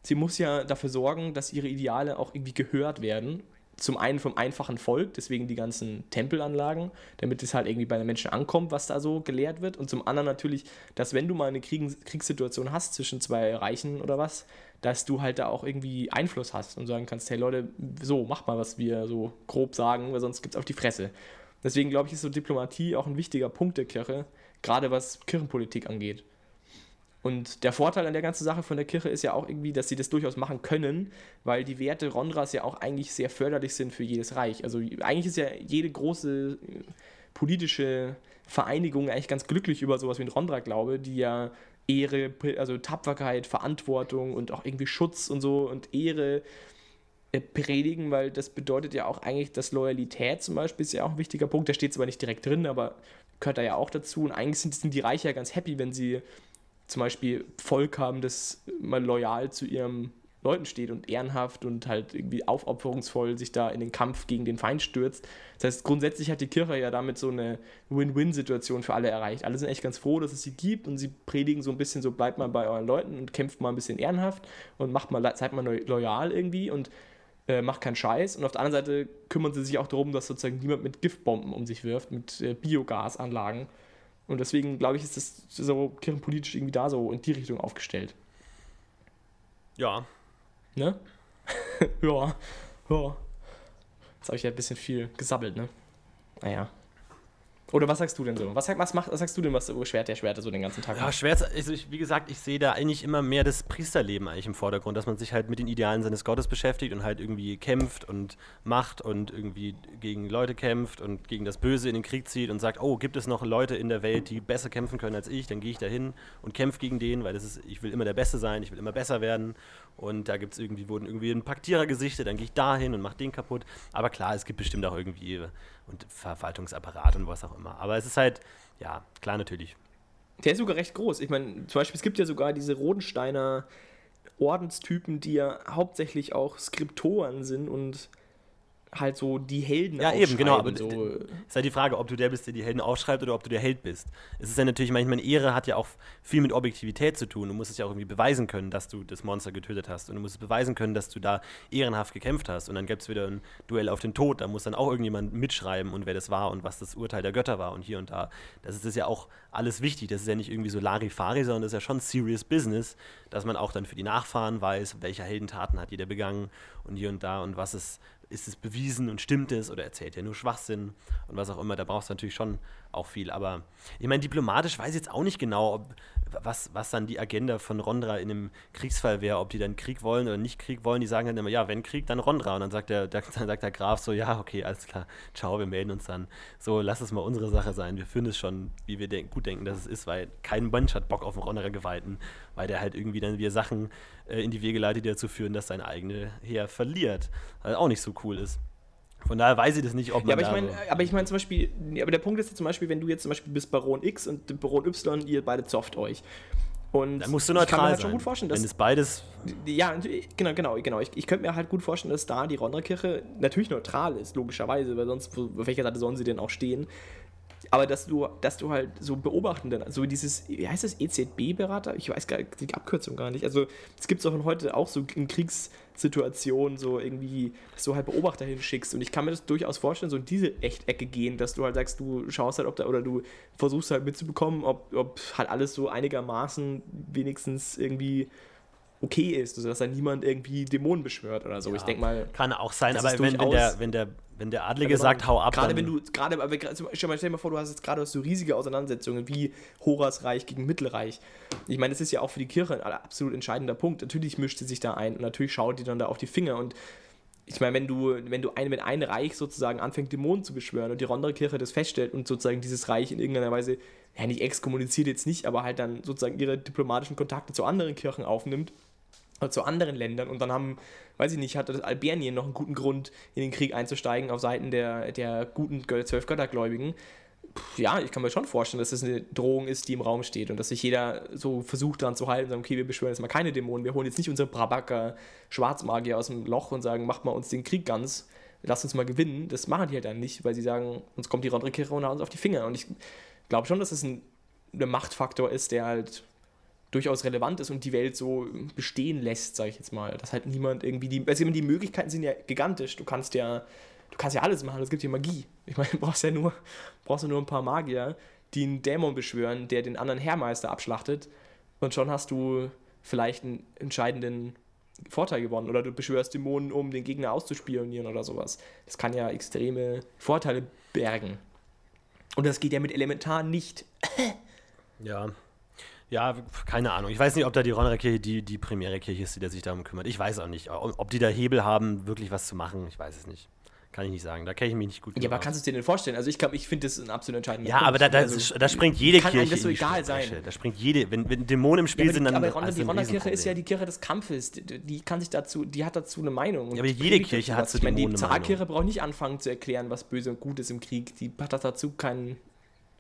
sie muss ja dafür sorgen, dass ihre Ideale auch irgendwie gehört werden zum einen vom einfachen Volk, deswegen die ganzen Tempelanlagen, damit es halt irgendwie bei den Menschen ankommt, was da so gelehrt wird. Und zum anderen natürlich, dass wenn du mal eine Krieg Kriegssituation hast zwischen zwei Reichen oder was, dass du halt da auch irgendwie Einfluss hast und sagen kannst, hey Leute, so, mach mal, was wir so grob sagen, weil sonst gibt es auf die Fresse. Deswegen glaube ich, ist so Diplomatie auch ein wichtiger Punkt der Kirche, gerade was Kirchenpolitik angeht. Und der Vorteil an der ganzen Sache von der Kirche ist ja auch irgendwie, dass sie das durchaus machen können, weil die Werte Rondras ja auch eigentlich sehr förderlich sind für jedes Reich. Also eigentlich ist ja jede große äh, politische Vereinigung eigentlich ganz glücklich über sowas wie ein Rondra-Glaube, die ja Ehre, also Tapferkeit, Verantwortung und auch irgendwie Schutz und so und Ehre äh, predigen, weil das bedeutet ja auch eigentlich, dass Loyalität zum Beispiel ist ja auch ein wichtiger Punkt, der steht zwar nicht direkt drin, aber gehört da ja auch dazu und eigentlich sind, sind die Reiche ja ganz happy, wenn sie zum Beispiel Volk haben, das mal loyal zu ihren Leuten steht und ehrenhaft und halt irgendwie aufopferungsvoll sich da in den Kampf gegen den Feind stürzt. Das heißt, grundsätzlich hat die Kirche ja damit so eine Win-Win-Situation für alle erreicht. Alle sind echt ganz froh, dass es sie gibt und sie predigen so ein bisschen so, bleibt mal bei euren Leuten und kämpft mal ein bisschen ehrenhaft und macht mal, seid mal loyal irgendwie und äh, macht keinen Scheiß. Und auf der anderen Seite kümmern sie sich auch darum, dass sozusagen niemand mit Giftbomben um sich wirft, mit äh, Biogasanlagen und deswegen, glaube ich, ist das so kirchenpolitisch irgendwie da so in die Richtung aufgestellt. Ja. Ne? ja. Ja. Jetzt habe ich ja ein bisschen viel gesabbelt, ne? Naja. Oder was sagst du denn so? Was, was, macht, was sagst du denn, was so Schwert der Schwerter so den ganzen Tag ja, macht? Schwert, also ich, wie gesagt, ich sehe da eigentlich immer mehr das Priesterleben eigentlich im Vordergrund, dass man sich halt mit den Idealen seines Gottes beschäftigt und halt irgendwie kämpft und macht und irgendwie gegen Leute kämpft und gegen das Böse in den Krieg zieht und sagt, oh, gibt es noch Leute in der Welt, die besser kämpfen können als ich, dann gehe ich da hin und kämpfe gegen den, weil das ist, ich will immer der Beste sein, ich will immer besser werden und da gibt es irgendwie, wurden irgendwie ein Paktierer gesichtet, dann gehe ich da hin und mache den kaputt. Aber klar, es gibt bestimmt auch irgendwie und Verwaltungsapparat und was auch immer. Aber es ist halt, ja, klar natürlich. Der ist sogar recht groß. Ich meine, zum Beispiel, es gibt ja sogar diese Rodensteiner Ordenstypen, die ja hauptsächlich auch Skriptoren sind und halt so die Helden Ja, eben, genau. Aber so. ist halt die Frage, ob du der bist, der die Helden aufschreibt oder ob du der Held bist. Es ist ja natürlich, manchmal Ehre hat ja auch viel mit Objektivität zu tun. Du musst es ja auch irgendwie beweisen können, dass du das Monster getötet hast. Und du musst es beweisen können, dass du da ehrenhaft gekämpft hast. Und dann gibt es wieder ein Duell auf den Tod. Da muss dann auch irgendjemand mitschreiben und wer das war und was das Urteil der Götter war und hier und da. Das ist, das ja auch alles wichtig. Das ist ja nicht irgendwie so Larifari, sondern das ist ja schon serious business, dass man auch dann für die Nachfahren weiß, welche Heldentaten hat jeder begangen und hier und da und was ist, ist es bewiesen und stimmt es oder erzählt er nur Schwachsinn und was auch immer. Da brauchst du natürlich schon auch viel. Aber ich meine, diplomatisch weiß ich jetzt auch nicht genau, ob, was, was dann die Agenda von Rondra in einem Kriegsfall wäre, ob die dann Krieg wollen oder nicht Krieg wollen. Die sagen dann immer, ja, wenn Krieg, dann Rondra. Und dann sagt der, der, dann sagt der Graf so, ja, okay, alles klar, ciao, wir melden uns dann. So, lass es mal unsere Sache sein. Wir führen es schon, wie wir denk gut denken, dass es ist, weil kein Mensch hat Bock auf einen Rondra geweihten, weil der halt irgendwie dann wieder Sachen äh, in die Wege leitet, die dazu führen, dass sein eigene Heer verliert. Was auch nicht so cool ist. Von daher weiß ich das nicht, ob man. Ja, aber ich meine, so- aber ich meine zum Beispiel, aber der Punkt ist ja zum Beispiel, wenn du jetzt zum Beispiel bist Baron X und Baron Y, ihr beide zofft euch. Und dann musst du ich kann neutral mir halt sein. schon gut vorstellen, Wenn dass es beides Ja, genau, genau, genau. Ich, ich könnte mir halt gut vorstellen, dass da die Ronderkirche natürlich neutral ist, logischerweise, weil sonst, auf welcher Seite sollen sie denn auch stehen? Aber dass du, dass du halt so Beobachtenden, so dieses, wie heißt das, EZB-Berater? Ich weiß gar die Abkürzung gar nicht. Also, es gibt es auch heute auch so in Kriegssituationen, so irgendwie, dass du halt Beobachter hinschickst. Und ich kann mir das durchaus vorstellen, so in diese Echtecke gehen, dass du halt sagst, du schaust halt, ob da, oder du versuchst halt mitzubekommen, ob, ob halt alles so einigermaßen wenigstens irgendwie okay ist, also dass da niemand irgendwie Dämonen beschwört oder so. ich denke mal, kann auch sein, aber wenn, wenn, der, wenn, der, wenn der Adlige sagt, hau ab, Gerade wenn du, gerade, aber stell dir mal- vor, du hast jetzt gerade so riesige Auseinandersetzungen wie Horas Reich gegen Mittelreich. Ich meine, das ist ja auch für die Kirche ein absolut entscheidender Punkt. Natürlich mischt sie sich da ein und natürlich schaut die dann da auf die Finger und ich meine, wenn du, wenn du ein, wenn ein Reich sozusagen anfängt, Dämonen zu beschwören und die Rondre-Kirche das feststellt und sozusagen dieses Reich in irgendeiner Weise, ja nicht exkommuniziert jetzt nicht, aber halt dann sozusagen ihre diplomatischen Kontakte zu anderen Kirchen aufnimmt, oder zu anderen Ländern und dann haben, weiß ich nicht, hat das Albanien noch einen guten Grund, in den Krieg einzusteigen auf Seiten der, der guten zwölf Göttergläubigen. Puh, Ja, ich kann mir schon vorstellen, dass das eine Drohung ist, die im Raum steht und dass sich jeder so versucht daran zu halten und sagen, okay, wir beschwören jetzt mal keine Dämonen, wir holen jetzt nicht unsere Brabacker Schwarzmagier aus dem Loch und sagen, macht mal uns den Krieg ganz, lasst uns mal gewinnen. Das machen die halt dann nicht, weil sie sagen, uns kommt die Rondrekirche und haut uns auf die Finger. Und ich glaube schon, dass es ein, ein Machtfaktor ist, der halt durchaus relevant ist und die Welt so bestehen lässt, sage ich jetzt mal. Dass halt niemand irgendwie die, also die Möglichkeiten sind ja gigantisch. Du kannst ja, du kannst ja alles machen. Es gibt ja Magie. Ich meine, du brauchst ja nur, brauchst ja nur ein paar Magier, die einen Dämon beschwören, der den anderen Herrmeister abschlachtet und schon hast du vielleicht einen entscheidenden Vorteil gewonnen oder du beschwörst Dämonen, um den Gegner auszuspionieren oder sowas. Das kann ja extreme Vorteile bergen. Und das geht ja mit Elementar nicht. Ja. Ja, keine Ahnung. Ich weiß nicht, ob da die Ronnerer Kirche die, die primäre Kirche ist, die sich darum kümmert. Ich weiß auch nicht. Ob die da Hebel haben, wirklich was zu machen, ich weiß es nicht. Kann ich nicht sagen. Da kenne ich mich nicht gut Ja, aber aus. kannst du es dir denn vorstellen? Also ich, kann- ich finde das ein absolut entscheidender Ja, Punkt. aber da, da, also, da springt jede kann Kirche das so die egal sein. Da springt jede, wenn, wenn Dämonen im Spiel Ja, aber sind, die, dann aber Ronda, die Ronda-Kirche ist ja die Kirche des Kampfes. Die, die kann sich dazu, die hat dazu eine Meinung. Ja, aber jede Kirche dazu hat zu Ich meine, die eine Zarkirche braucht nicht anfangen zu erklären, was böse und gut ist im Krieg. Die hat dazu keinen.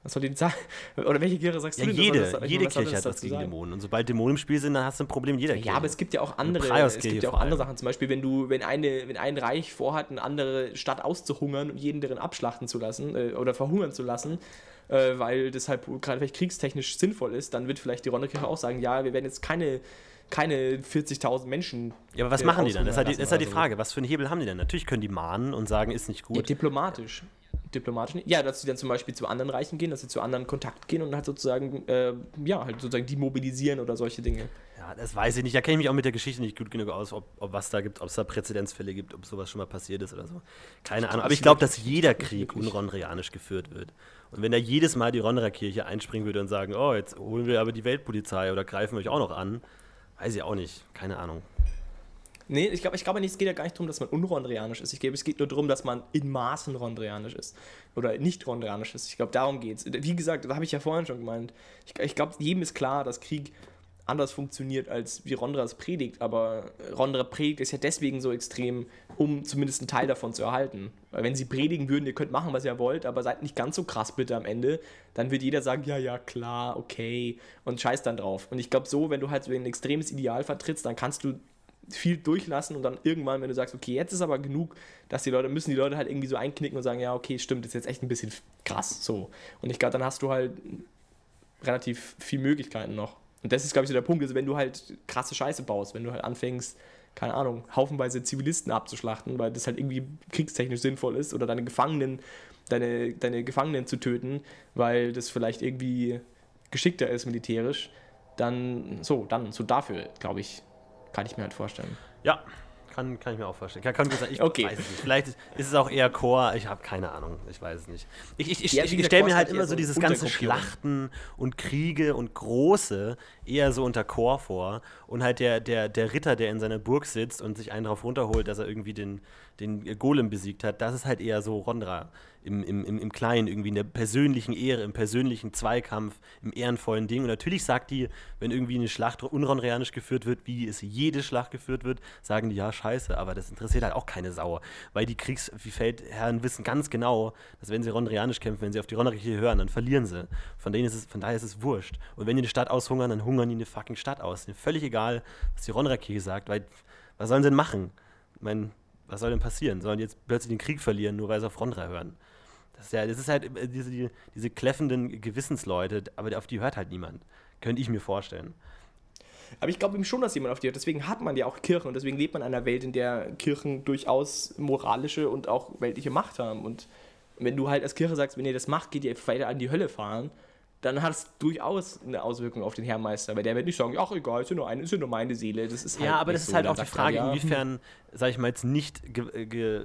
Was soll die Zar Oder welche Kirche sagst Ja, du denn? jede, das- jede Kirche hat was gegen sagen? Dämonen. Und sobald Dämonen im Spiel sind, dann hast du ein Problem jeder Kirche. Ja, aber es gibt ja auch andere, es gibt ja auch andere. Sachen. Zum Beispiel, wenn du, wenn eine, wenn ein Reich vorhat, eine andere Stadt auszuhungern und jeden deren abschlachten zu lassen äh, oder verhungern zu lassen, äh, weil das halt gerade vielleicht kriegstechnisch sinnvoll ist, dann wird vielleicht die Ronderkirche auch sagen, ja, wir werden jetzt keine, keine 40.000 Menschen. Ja, aber was äh, machen die dann? Das ist halt die, ist halt die Frage. Was für einen Hebel haben die denn? Natürlich können die mahnen und sagen, ist nicht so. Ja, gut. diplomatisch. Diplomatisch nicht. Ja, dass sie dann zum Beispiel zu anderen Reichen gehen, dass sie zu anderen Kontakt gehen und halt sozusagen, äh, ja, halt sozusagen demobilisieren oder solche Dinge. Ja, das weiß ich nicht. Da kenne ich mich auch mit der Geschichte nicht gut genug aus, ob, ob was da gibt, ob es da Präzedenzfälle gibt, ob sowas schon mal passiert ist oder so. Keine Ahnung. Aber ich glaube, dass jeder Krieg unronrianisch geführt wird. Und wenn da jedes Mal die Ronnerer Kirche einspringen würde und sagen, oh, jetzt holen wir aber die Weltpolizei oder greifen wir euch auch noch an, weiß ich auch nicht. Keine Ahnung. Nee, ich glaube ich nicht, es geht ja gar nicht darum, dass man unrondrianisch ist. Ich glaube, es geht nur darum, dass man in Maßen rondrianisch ist. Oder nicht rondrianisch ist. Ich glaube, darum geht es. Wie gesagt, da habe ich ja vorhin schon gemeint. Ich, ich glaube, jedem ist klar, dass Krieg anders funktioniert, als wie Rondra es predigt. Aber Rondra predigt ist ja deswegen so extrem, um zumindest einen Teil davon zu erhalten. Weil wenn sie predigen würden, ihr könnt machen, was ihr wollt, aber seid nicht ganz so krass bitte am Ende, dann wird jeder sagen, ja, ja, klar, okay, und scheiß dann drauf. Und ich glaube so, wenn du halt so ein extremes Ideal vertrittst, dann kannst du viel durchlassen und dann irgendwann, wenn du sagst, okay, jetzt ist aber genug, dass die Leute, müssen die Leute halt irgendwie so einknicken und sagen, ja, okay, stimmt, das ist jetzt echt ein bisschen krass, so. Und ich glaube, dann hast du halt relativ viel Möglichkeiten noch. Und das ist, glaube ich, so der Punkt, also wenn du halt krasse Scheiße baust, wenn du halt anfängst, keine Ahnung, haufenweise Zivilisten abzuschlachten, weil das halt irgendwie kriegstechnisch sinnvoll ist oder deine Gefangenen, deine, deine Gefangenen zu töten, weil das vielleicht irgendwie geschickter ist militärisch, dann so, dann so dafür, glaube ich, kann ich mir halt vorstellen. Ja, kann, kann ich mir auch vorstellen. Kann, kann ich okay. weiß es nicht. Vielleicht ist es auch eher Chor, ich habe keine Ahnung, ich weiß es nicht. Ich, ich, ich, ich, stelle mir halt halt immer so dieses ganze. Schlachten und Kriege und Große eher so unter Chor vor und halt der, der, der Ritter, der in seiner Burg sitzt und sich einen drauf runterholt, dass er irgendwie den, den Golem besiegt hat, das ist halt eher so Rondra im, im, im, im Kleinen, irgendwie in der persönlichen Ehre, im persönlichen Zweikampf, im ehrenvollen Ding. Und natürlich sagt die, wenn irgendwie eine Schlacht unronreanisch geführt wird, wie es jede Schlacht geführt wird, sagen die, ja, scheiße, aber das interessiert halt auch keine Sau. Weil die Kriegs- wie Feldherren wissen ganz genau, dass wenn sie ronreanisch kämpfen, wenn sie auf die Ronderkirche hören, dann verlieren sie. Von, denen ist es, von daher ist es wurscht. Und wenn die eine Stadt aushungern, dann hungern die eine fucking Stadt aus. Völlig egal, was die Ronderkirche sagt, weil was sollen sie denn machen? Ich meine, was soll denn passieren? Sollen die jetzt plötzlich den Krieg verlieren, nur weil sie auf Rondra hören? Das ist, ja, das ist halt äh, diese, die, diese kläffenden Gewissensleute, aber auf die hört halt niemand. Könnte ich mir vorstellen. Aber ich glaube eben schon, dass jemand auf die hört. Deswegen hat man ja auch Kirchen und deswegen lebt man in einer Welt, in der Kirchen durchaus moralische und auch weltliche Macht haben. Und wenn du halt als Kirche sagst, wenn ihr das macht, geht ihr weiter an die Hölle fahren, dann hat es durchaus eine Auswirkung auf den Herrmeister, weil der wird nicht sagen, ach egal, ist ja nur, eine, ist ja nur meine Seele. Das ist halt Ja, aber das ist so. halt auch die Frage, ja, inwiefern, sag ich mal, jetzt nicht,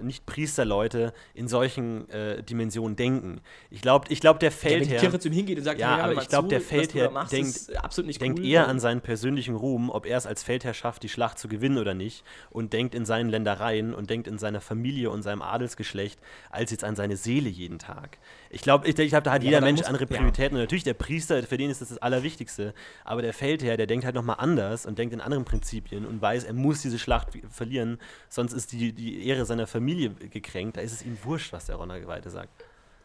nicht Priesterleute in solchen äh, Dimensionen denken. Ich glaube, ich glaub, der Ja, wenn die Feldherr. Kirche zu ihm hingeht und sagt, Ja, aber ich glaube, der Feldherr machst, denkt- ist absolut nicht denkt cool. eher an seinen persönlichen Ruhm, ob er es als Feldherr schafft, die Schlacht zu gewinnen oder nicht, und denkt in seinen Ländereien und denkt in seiner Familie und seinem Adelsgeschlecht, als jetzt an seine Seele jeden Tag. Ich glaube, ich, ich glaub, da hat Ja, jeder Mensch muss- andere. Prioritäten. Und natürlich der Priester, für den ist das das Allerwichtigste. Aber der Feldherr, der denkt halt nochmal anders und denkt in anderen Prinzipien und weiß, er muss diese Schlacht verlieren, sonst ist die, die Ehre seiner Familie gekränkt. Da ist es ihm wurscht, was der Ronnergeweihte sagt.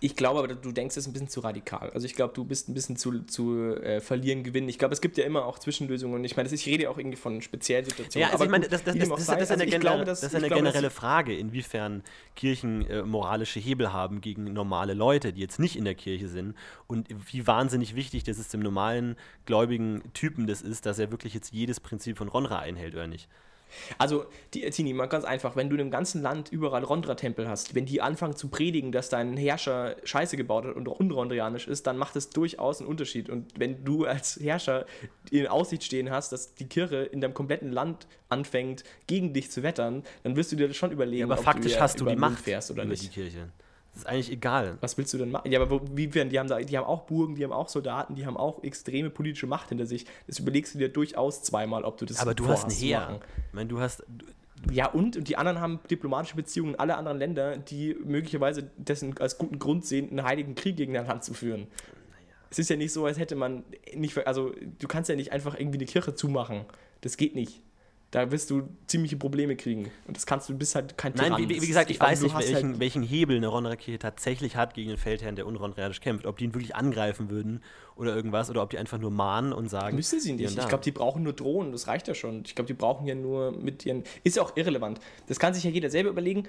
Ich glaube aber, du denkst es ein bisschen zu radikal. Also ich glaube, du bist ein bisschen zu, zu äh, verlieren, gewinnen. Ich glaube, es gibt ja immer auch Zwischenlösungen. Und ich meine, ich rede ja auch irgendwie von speziellen Situationen. Ja, also Aber ich meine, das, das, das, das, ist Also eine, ich gener- glaube, das ist eine glaube, generelle Frage, inwiefern Kirchen äh, moralische Hebel haben gegen normale Leute, die jetzt nicht in der Kirche sind und wie wahnsinnig wichtig das ist dem normalen gläubigen Typen das ist, dass er wirklich jetzt jedes Prinzip von Ronra einhält oder nicht. Also, die, Tini, mal ganz einfach, wenn du in einem ganzen Land überall Rondra-Tempel hast, wenn die anfangen zu predigen, dass dein Herrscher Scheiße gebaut hat und unrondrianisch ist, dann macht es durchaus einen Unterschied. Und wenn du als Herrscher in Aussicht stehen hast, dass die Kirche in deinem kompletten Land anfängt, gegen dich zu wettern, dann wirst du dir das schon überlegen, Ja, aber ob faktisch du hast du die Macht fährst oder nicht. die Kirche. Das ist eigentlich egal. Was willst du denn machen? Ja, aber wie werden, die haben, da, die haben auch Burgen, die haben auch Soldaten, die haben auch extreme politische Macht hinter sich. Das überlegst du dir durchaus zweimal, ob du das Aber du hast ein Heer. Ich meine, du hast. Ja, und, und die anderen haben diplomatische Beziehungen in alle anderen Länder, die möglicherweise dessen als guten Grund sehen, einen heiligen Krieg gegen ein Land zu führen. Es ist ja nicht so, als hätte man nicht, also du kannst ja nicht einfach irgendwie eine Kirche zumachen. Das geht nicht. Da wirst du ziemliche Probleme kriegen. Und das kannst du, bist halt kein Nein, Tyrann. wie, wie wie gesagt, ich weiß nicht, welchen, halt- welchen Hebel eine Ronra-Kirche tatsächlich hat gegen den Feldherrn, der unronrealisch kämpft. Ob die ihn wirklich angreifen würden oder irgendwas oder ob die einfach nur mahnen und sagen. Müssen sie hier nicht. Ich glaube, die brauchen nur Drohnen, das reicht ja schon. Ich glaube, die brauchen ja nur mit ihren. Ist ja auch irrelevant. Das kann sich ja jeder selber überlegen.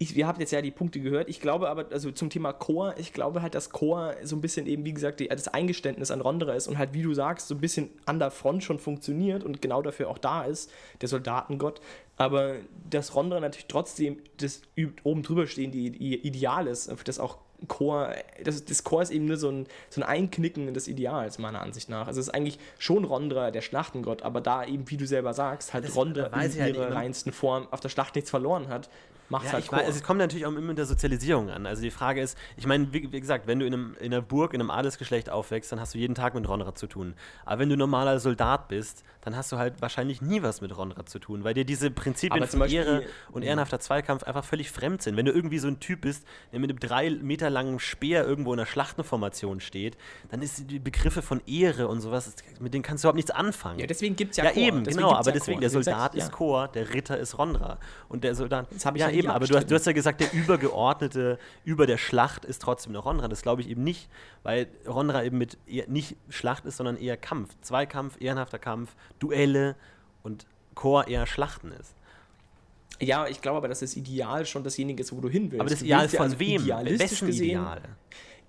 Ich, wir haben jetzt ja die Punkte gehört. Ich glaube aber, also zum Thema Chor, ich glaube halt, dass Chor so ein bisschen eben, wie gesagt, die, das Eingeständnis an Rondra ist und halt, wie du sagst, so ein bisschen an der Front schon funktioniert und genau dafür auch da ist, der Soldatengott. Aber dass Rondra natürlich trotzdem das oben drüber stehende I- Ideal ist, das auch Chor, das, das Chor ist eben nur so ein, so ein Einknicken des Ideals, meiner Ansicht nach. Also es ist eigentlich schon Rondra, der Schlachtengott, aber da eben, wie du selber sagst, halt Das Rondra in halt ihrer nicht. reinsten Form auf der Schlacht nichts verloren hat, macht Ja, halt ich Chor. weiß, es kommt natürlich auch immer mit der Sozialisierung an. Also die Frage ist, ich meine, wie, wie gesagt, wenn du in, einem, in einer Burg, in einem Adelsgeschlecht aufwächst, dann hast du jeden Tag mit Ronra zu tun. Aber wenn du normaler Soldat bist, dann hast du halt wahrscheinlich nie was mit Ronra zu tun, weil dir diese Prinzipien von Beispiel- Ehre und ehrenhafter Zweikampf einfach völlig fremd sind. Wenn du irgendwie so ein Typ bist, der mit einem drei Meter langen Speer irgendwo in einer Schlachtenformation steht, dann ist die Begriffe von Ehre und sowas, mit denen kannst du überhaupt nichts anfangen. ja, deswegen gibt es ja Ja, Chor. eben, Deswegen genau, aber deswegen, Chor. der Soldat ist ja. Chor, der Ritter ist Rondra. Und der Soldat. Das hab ich ja, ja eben, aber du hast, du hast ja gesagt, der übergeordnete über der Schlacht ist trotzdem noch Rondra. Das glaube ich eben nicht, weil Rondra eben mit nicht Schlacht ist, sondern eher Kampf. Zweikampf, ehrenhafter Kampf, Duelle und Chor eher Schlachten ist. Ja, ich glaube aber, dass das Ideal schon dasjenige ist, wo du hin willst. Aber das Ideal von also wem? Wessen gesehen, Ideal?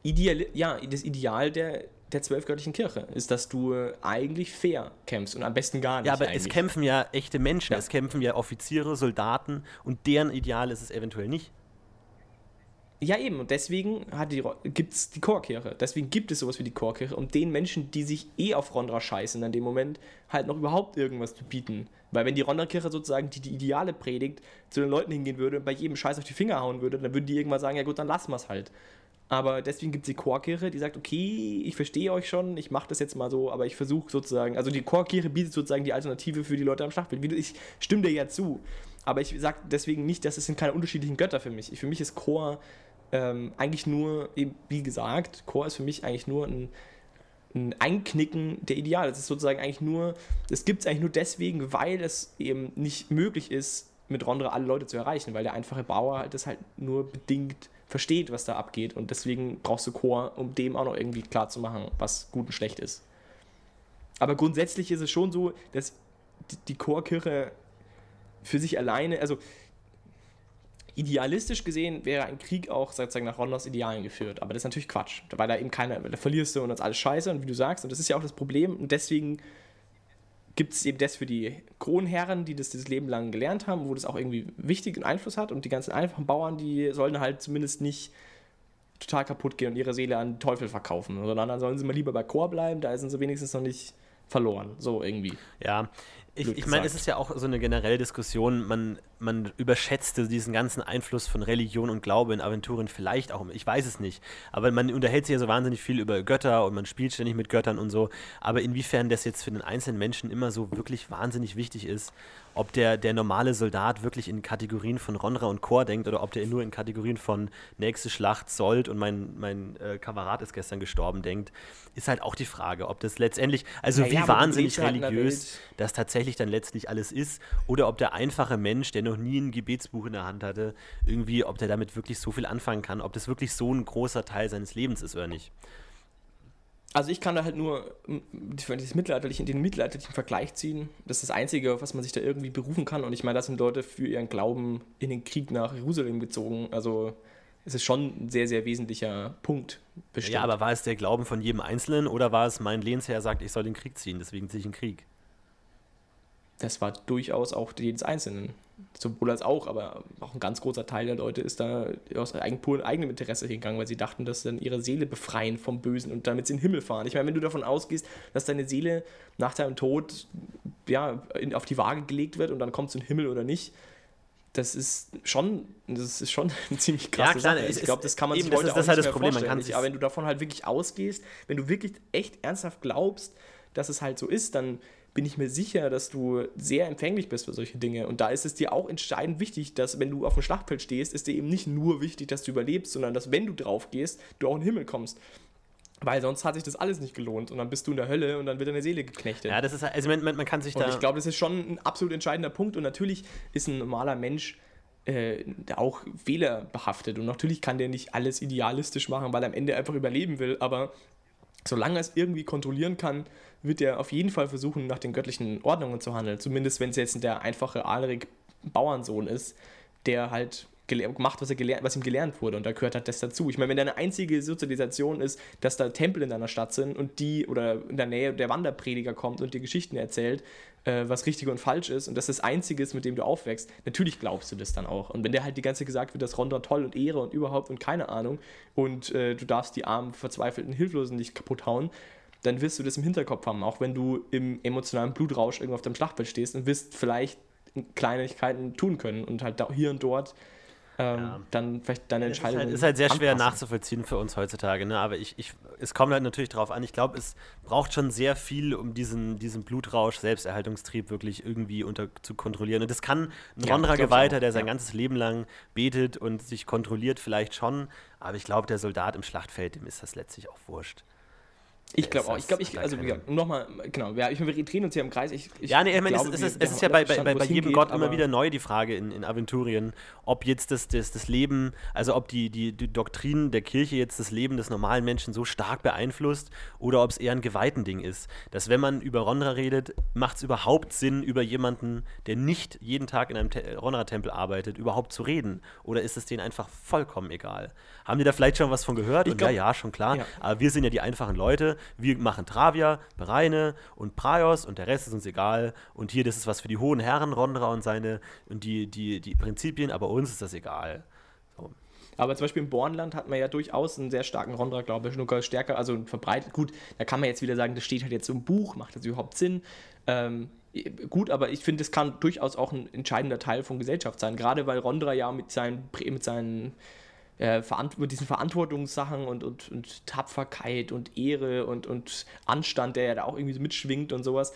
Ideal, ja, das Ideal der, der zwölfgöttlichen Kirche ist, dass du eigentlich fair kämpfst und am besten gar nicht. Ja, aber eigentlich. es kämpfen ja echte Menschen, Ja. es kämpfen ja Offiziere, Soldaten und deren Ideal ist es eventuell nicht. Ja, eben. Und deswegen gibt es die Chorkirche. Deswegen gibt es sowas wie die Chorkirche, um den Menschen, die sich eh auf Rondra scheißen, in dem Moment halt noch überhaupt irgendwas zu bieten. Weil wenn die Rondra-Kirche sozusagen, die die Ideale predigt, zu den Leuten hingehen würde und bei jedem Scheiß auf die Finger hauen würde, dann würden die irgendwann sagen, ja gut, dann lassen wir es halt. Aber deswegen gibt es die Chorkirche, die sagt, okay, ich verstehe euch schon, ich mache das jetzt mal so, aber ich versuche sozusagen, also die Chorkirche bietet sozusagen die Alternative für die Leute am Schlachtfeld. Ich stimme dir ja zu, aber ich sage deswegen nicht, dass es sind keine unterschiedlichen Götter für mich. Für mich ist Chor ähm, eigentlich nur, wie gesagt, Chor ist für mich eigentlich nur ein, ein Einknicken der Ideale. Es ist sozusagen eigentlich nur, es gibt es eigentlich nur deswegen, weil es eben nicht möglich ist, mit Rondra alle Leute zu erreichen, weil der einfache Bauer halt das halt nur bedingt versteht, was da abgeht. Und deswegen brauchst du Chor, um dem auch noch irgendwie klar zu machen, was gut und schlecht ist. Aber grundsätzlich ist es schon so, dass die, Chorkirche für sich alleine, also idealistisch gesehen wäre ein Krieg auch sozusagen nach Rondas Idealen geführt. Aber das ist natürlich Quatsch, weil da eben keiner, da verlierst du und das ist alles scheiße und wie du sagst, und das ist ja auch das Problem. Und deswegen gibt es eben das für die Kronherren, die das das Leben lang gelernt haben, wo das auch irgendwie wichtigen Einfluss hat. Und die ganzen einfachen Bauern, die sollen halt zumindest nicht total kaputt gehen und ihre Seele an den Teufel verkaufen, sondern dann sollen sie mal lieber bei Chor bleiben, da sind sie wenigstens noch nicht verloren. So irgendwie. Ja, ich, ich meine, es ist ja auch so eine generelle Diskussion, man, man überschätzte diesen ganzen Einfluss von Religion und Glaube in Aventurien vielleicht auch, ich weiß es nicht, aber man unterhält sich ja so wahnsinnig viel über Götter und man spielt ständig mit Göttern und so, aber inwiefern das jetzt für den einzelnen Menschen immer so wirklich wahnsinnig wichtig ist, ob der, der normale Soldat wirklich in Kategorien von Ronra und Chor denkt oder ob der nur in Kategorien von nächste Schlacht, Sold und mein, mein äh, Kamerad ist gestern gestorben denkt, ist halt auch die Frage, ob das letztendlich, also Naja, wie du wahnsinnig halt religiös das tatsächlich dann letztlich alles ist oder ob der einfache Mensch, der noch nie ein Gebetsbuch in der Hand hatte, irgendwie, ob der damit wirklich so viel anfangen kann, ob das wirklich so ein großer Teil seines Lebens ist oder nicht. Also ich kann da halt nur das mittelalterlichen, den mittelalterlichen Vergleich ziehen. Das ist das Einzige, auf was man sich da irgendwie berufen kann. Und ich meine, da sind Leute für ihren Glauben in den Krieg nach Jerusalem gezogen. Also es ist schon ein sehr, sehr wesentlicher Punkt bestimmt. Ja, aber war es der Glauben von jedem Einzelnen oder war es mein Lehnsherr sagt, ich soll den Krieg ziehen, deswegen ziehe ich einen Krieg? das war durchaus auch jedes Einzelnen. Sowohl als auch, aber auch ein ganz großer Teil der Leute ist da aus eigen, purem eigenem Interesse hingegangen, weil sie dachten, dass sie dann ihre Seele befreien vom Bösen und damit sie in den Himmel fahren. Ich meine, wenn du davon ausgehst, dass deine Seele nach deinem Tod ja, in, auf die Waage gelegt wird und dann kommst du in den Himmel oder nicht, das ist schon, das ist schon eine ziemlich krasse Ja, klar, Sache. Ich glaube, das kann man eben, sich das heute ist- auch das ist halt nicht das Problem, man vorstellen. kann Ich- sich- Aber wenn du davon halt wirklich ausgehst, wenn du wirklich echt ernsthaft glaubst, dass es halt so ist, dann bin ich mir sicher, dass du sehr empfänglich bist für solche Dinge. Und da ist es dir auch entscheidend wichtig, dass wenn du auf dem Schlachtfeld stehst, ist dir eben nicht nur wichtig, dass du überlebst, sondern dass wenn du drauf gehst, du auch in den Himmel kommst. Weil sonst hat sich das alles nicht gelohnt und dann bist du in der Hölle und dann wird deine Seele geknechtet. Ja, das ist, also man, man, kann sich Und da... ich glaube, das ist schon ein absolut entscheidender Punkt. Und natürlich ist ein normaler Mensch äh, auch fehlerbehaftet. Und natürlich kann der nicht alles idealistisch machen, weil er am Ende einfach überleben will. Aber solange er es irgendwie kontrollieren kann, wird er auf jeden Fall versuchen, nach den göttlichen Ordnungen zu handeln. Zumindest wenn es jetzt der einfache Alrik Bauernsohn ist, der halt gele- macht, was, er gelernt, was ihm gelernt wurde. Und da gehört halt das dazu. Ich meine, wenn deine einzige Sozialisation ist, dass da Tempel in deiner Stadt sind und die oder in der Nähe der Wanderprediger kommt und dir Geschichten erzählt, äh, was richtig und falsch ist und das das Einzige ist, mit dem du aufwächst, natürlich glaubst du das dann auch. Und wenn dir halt die ganze Zeit gesagt wird, dass Ronda toll und Ehre und überhaupt und keine Ahnung und äh, du darfst die armen, verzweifelten Hilflosen nicht kaputt hauen, dann wirst du das im Hinterkopf haben, auch wenn du im emotionalen Blutrausch irgendwo auf dem Schlachtfeld stehst und wirst vielleicht Kleinigkeiten tun können und halt da, hier und dort ähm, Ja. dann vielleicht deine Es ist Entscheidung halt, ist halt sehr schwer anpassen. nachzuvollziehen für uns heutzutage, ne? aber ich, ich, es kommt halt natürlich darauf an. Ich glaube, es braucht schon sehr viel, um diesen, diesen Blutrausch, Selbsterhaltungstrieb wirklich irgendwie unter, zu kontrollieren. Und das kann ein Ja, Rondra auch, der sein ja. ganzes Leben lang betet und sich kontrolliert, vielleicht schon. Aber ich glaube, der Soldat im Schlachtfeld, dem ist das letztlich auch wurscht. Ich glaube auch. Ich glaube, ich, also nochmal, genau, wir, ich, wir drehen uns hier im Kreis. Ich, ich Ja, nee, ich meine, es, glaube, es, wir es ist ja bei, bei, bei, es jedem hingeht, Gott immer wieder neu die Frage in, in Aventurien, ob jetzt das, das, das Leben, also ob die, die, die Doktrin der Kirche jetzt das Leben des normalen Menschen so stark beeinflusst oder ob es eher ein Geweihten-Ding ist. Dass wenn man über Rondra redet, macht es überhaupt Sinn, über jemanden, der nicht jeden Tag in einem Te- Rondra-Tempel arbeitet, überhaupt zu reden? Oder ist es denen einfach vollkommen egal? Haben die da vielleicht schon was von gehört? Ich Und glaub- ja, ja, schon klar. Ja. Aber wir sind ja die einfachen Leute. Wir machen Travia, Bereine und Praios und der Rest ist uns egal. Und hier, das ist was für die hohen Herren, Rondra und seine und die, die, die Prinzipien, aber uns ist das egal. So. Aber zum Beispiel im Bornland hat man ja durchaus einen sehr starken Rondra, glaube ich, sogar stärker, also verbreitet. Gut, da kann man jetzt wieder sagen, das steht halt jetzt so im Buch, macht das überhaupt Sinn? Ähm, gut, aber ich finde, es kann durchaus auch ein entscheidender Teil von Gesellschaft sein, gerade weil Rondra ja mit seinen, mit seinen äh, diesen Verantwortungssachen und, und, und Tapferkeit und Ehre und, und Anstand, der ja da auch irgendwie so mitschwingt und sowas.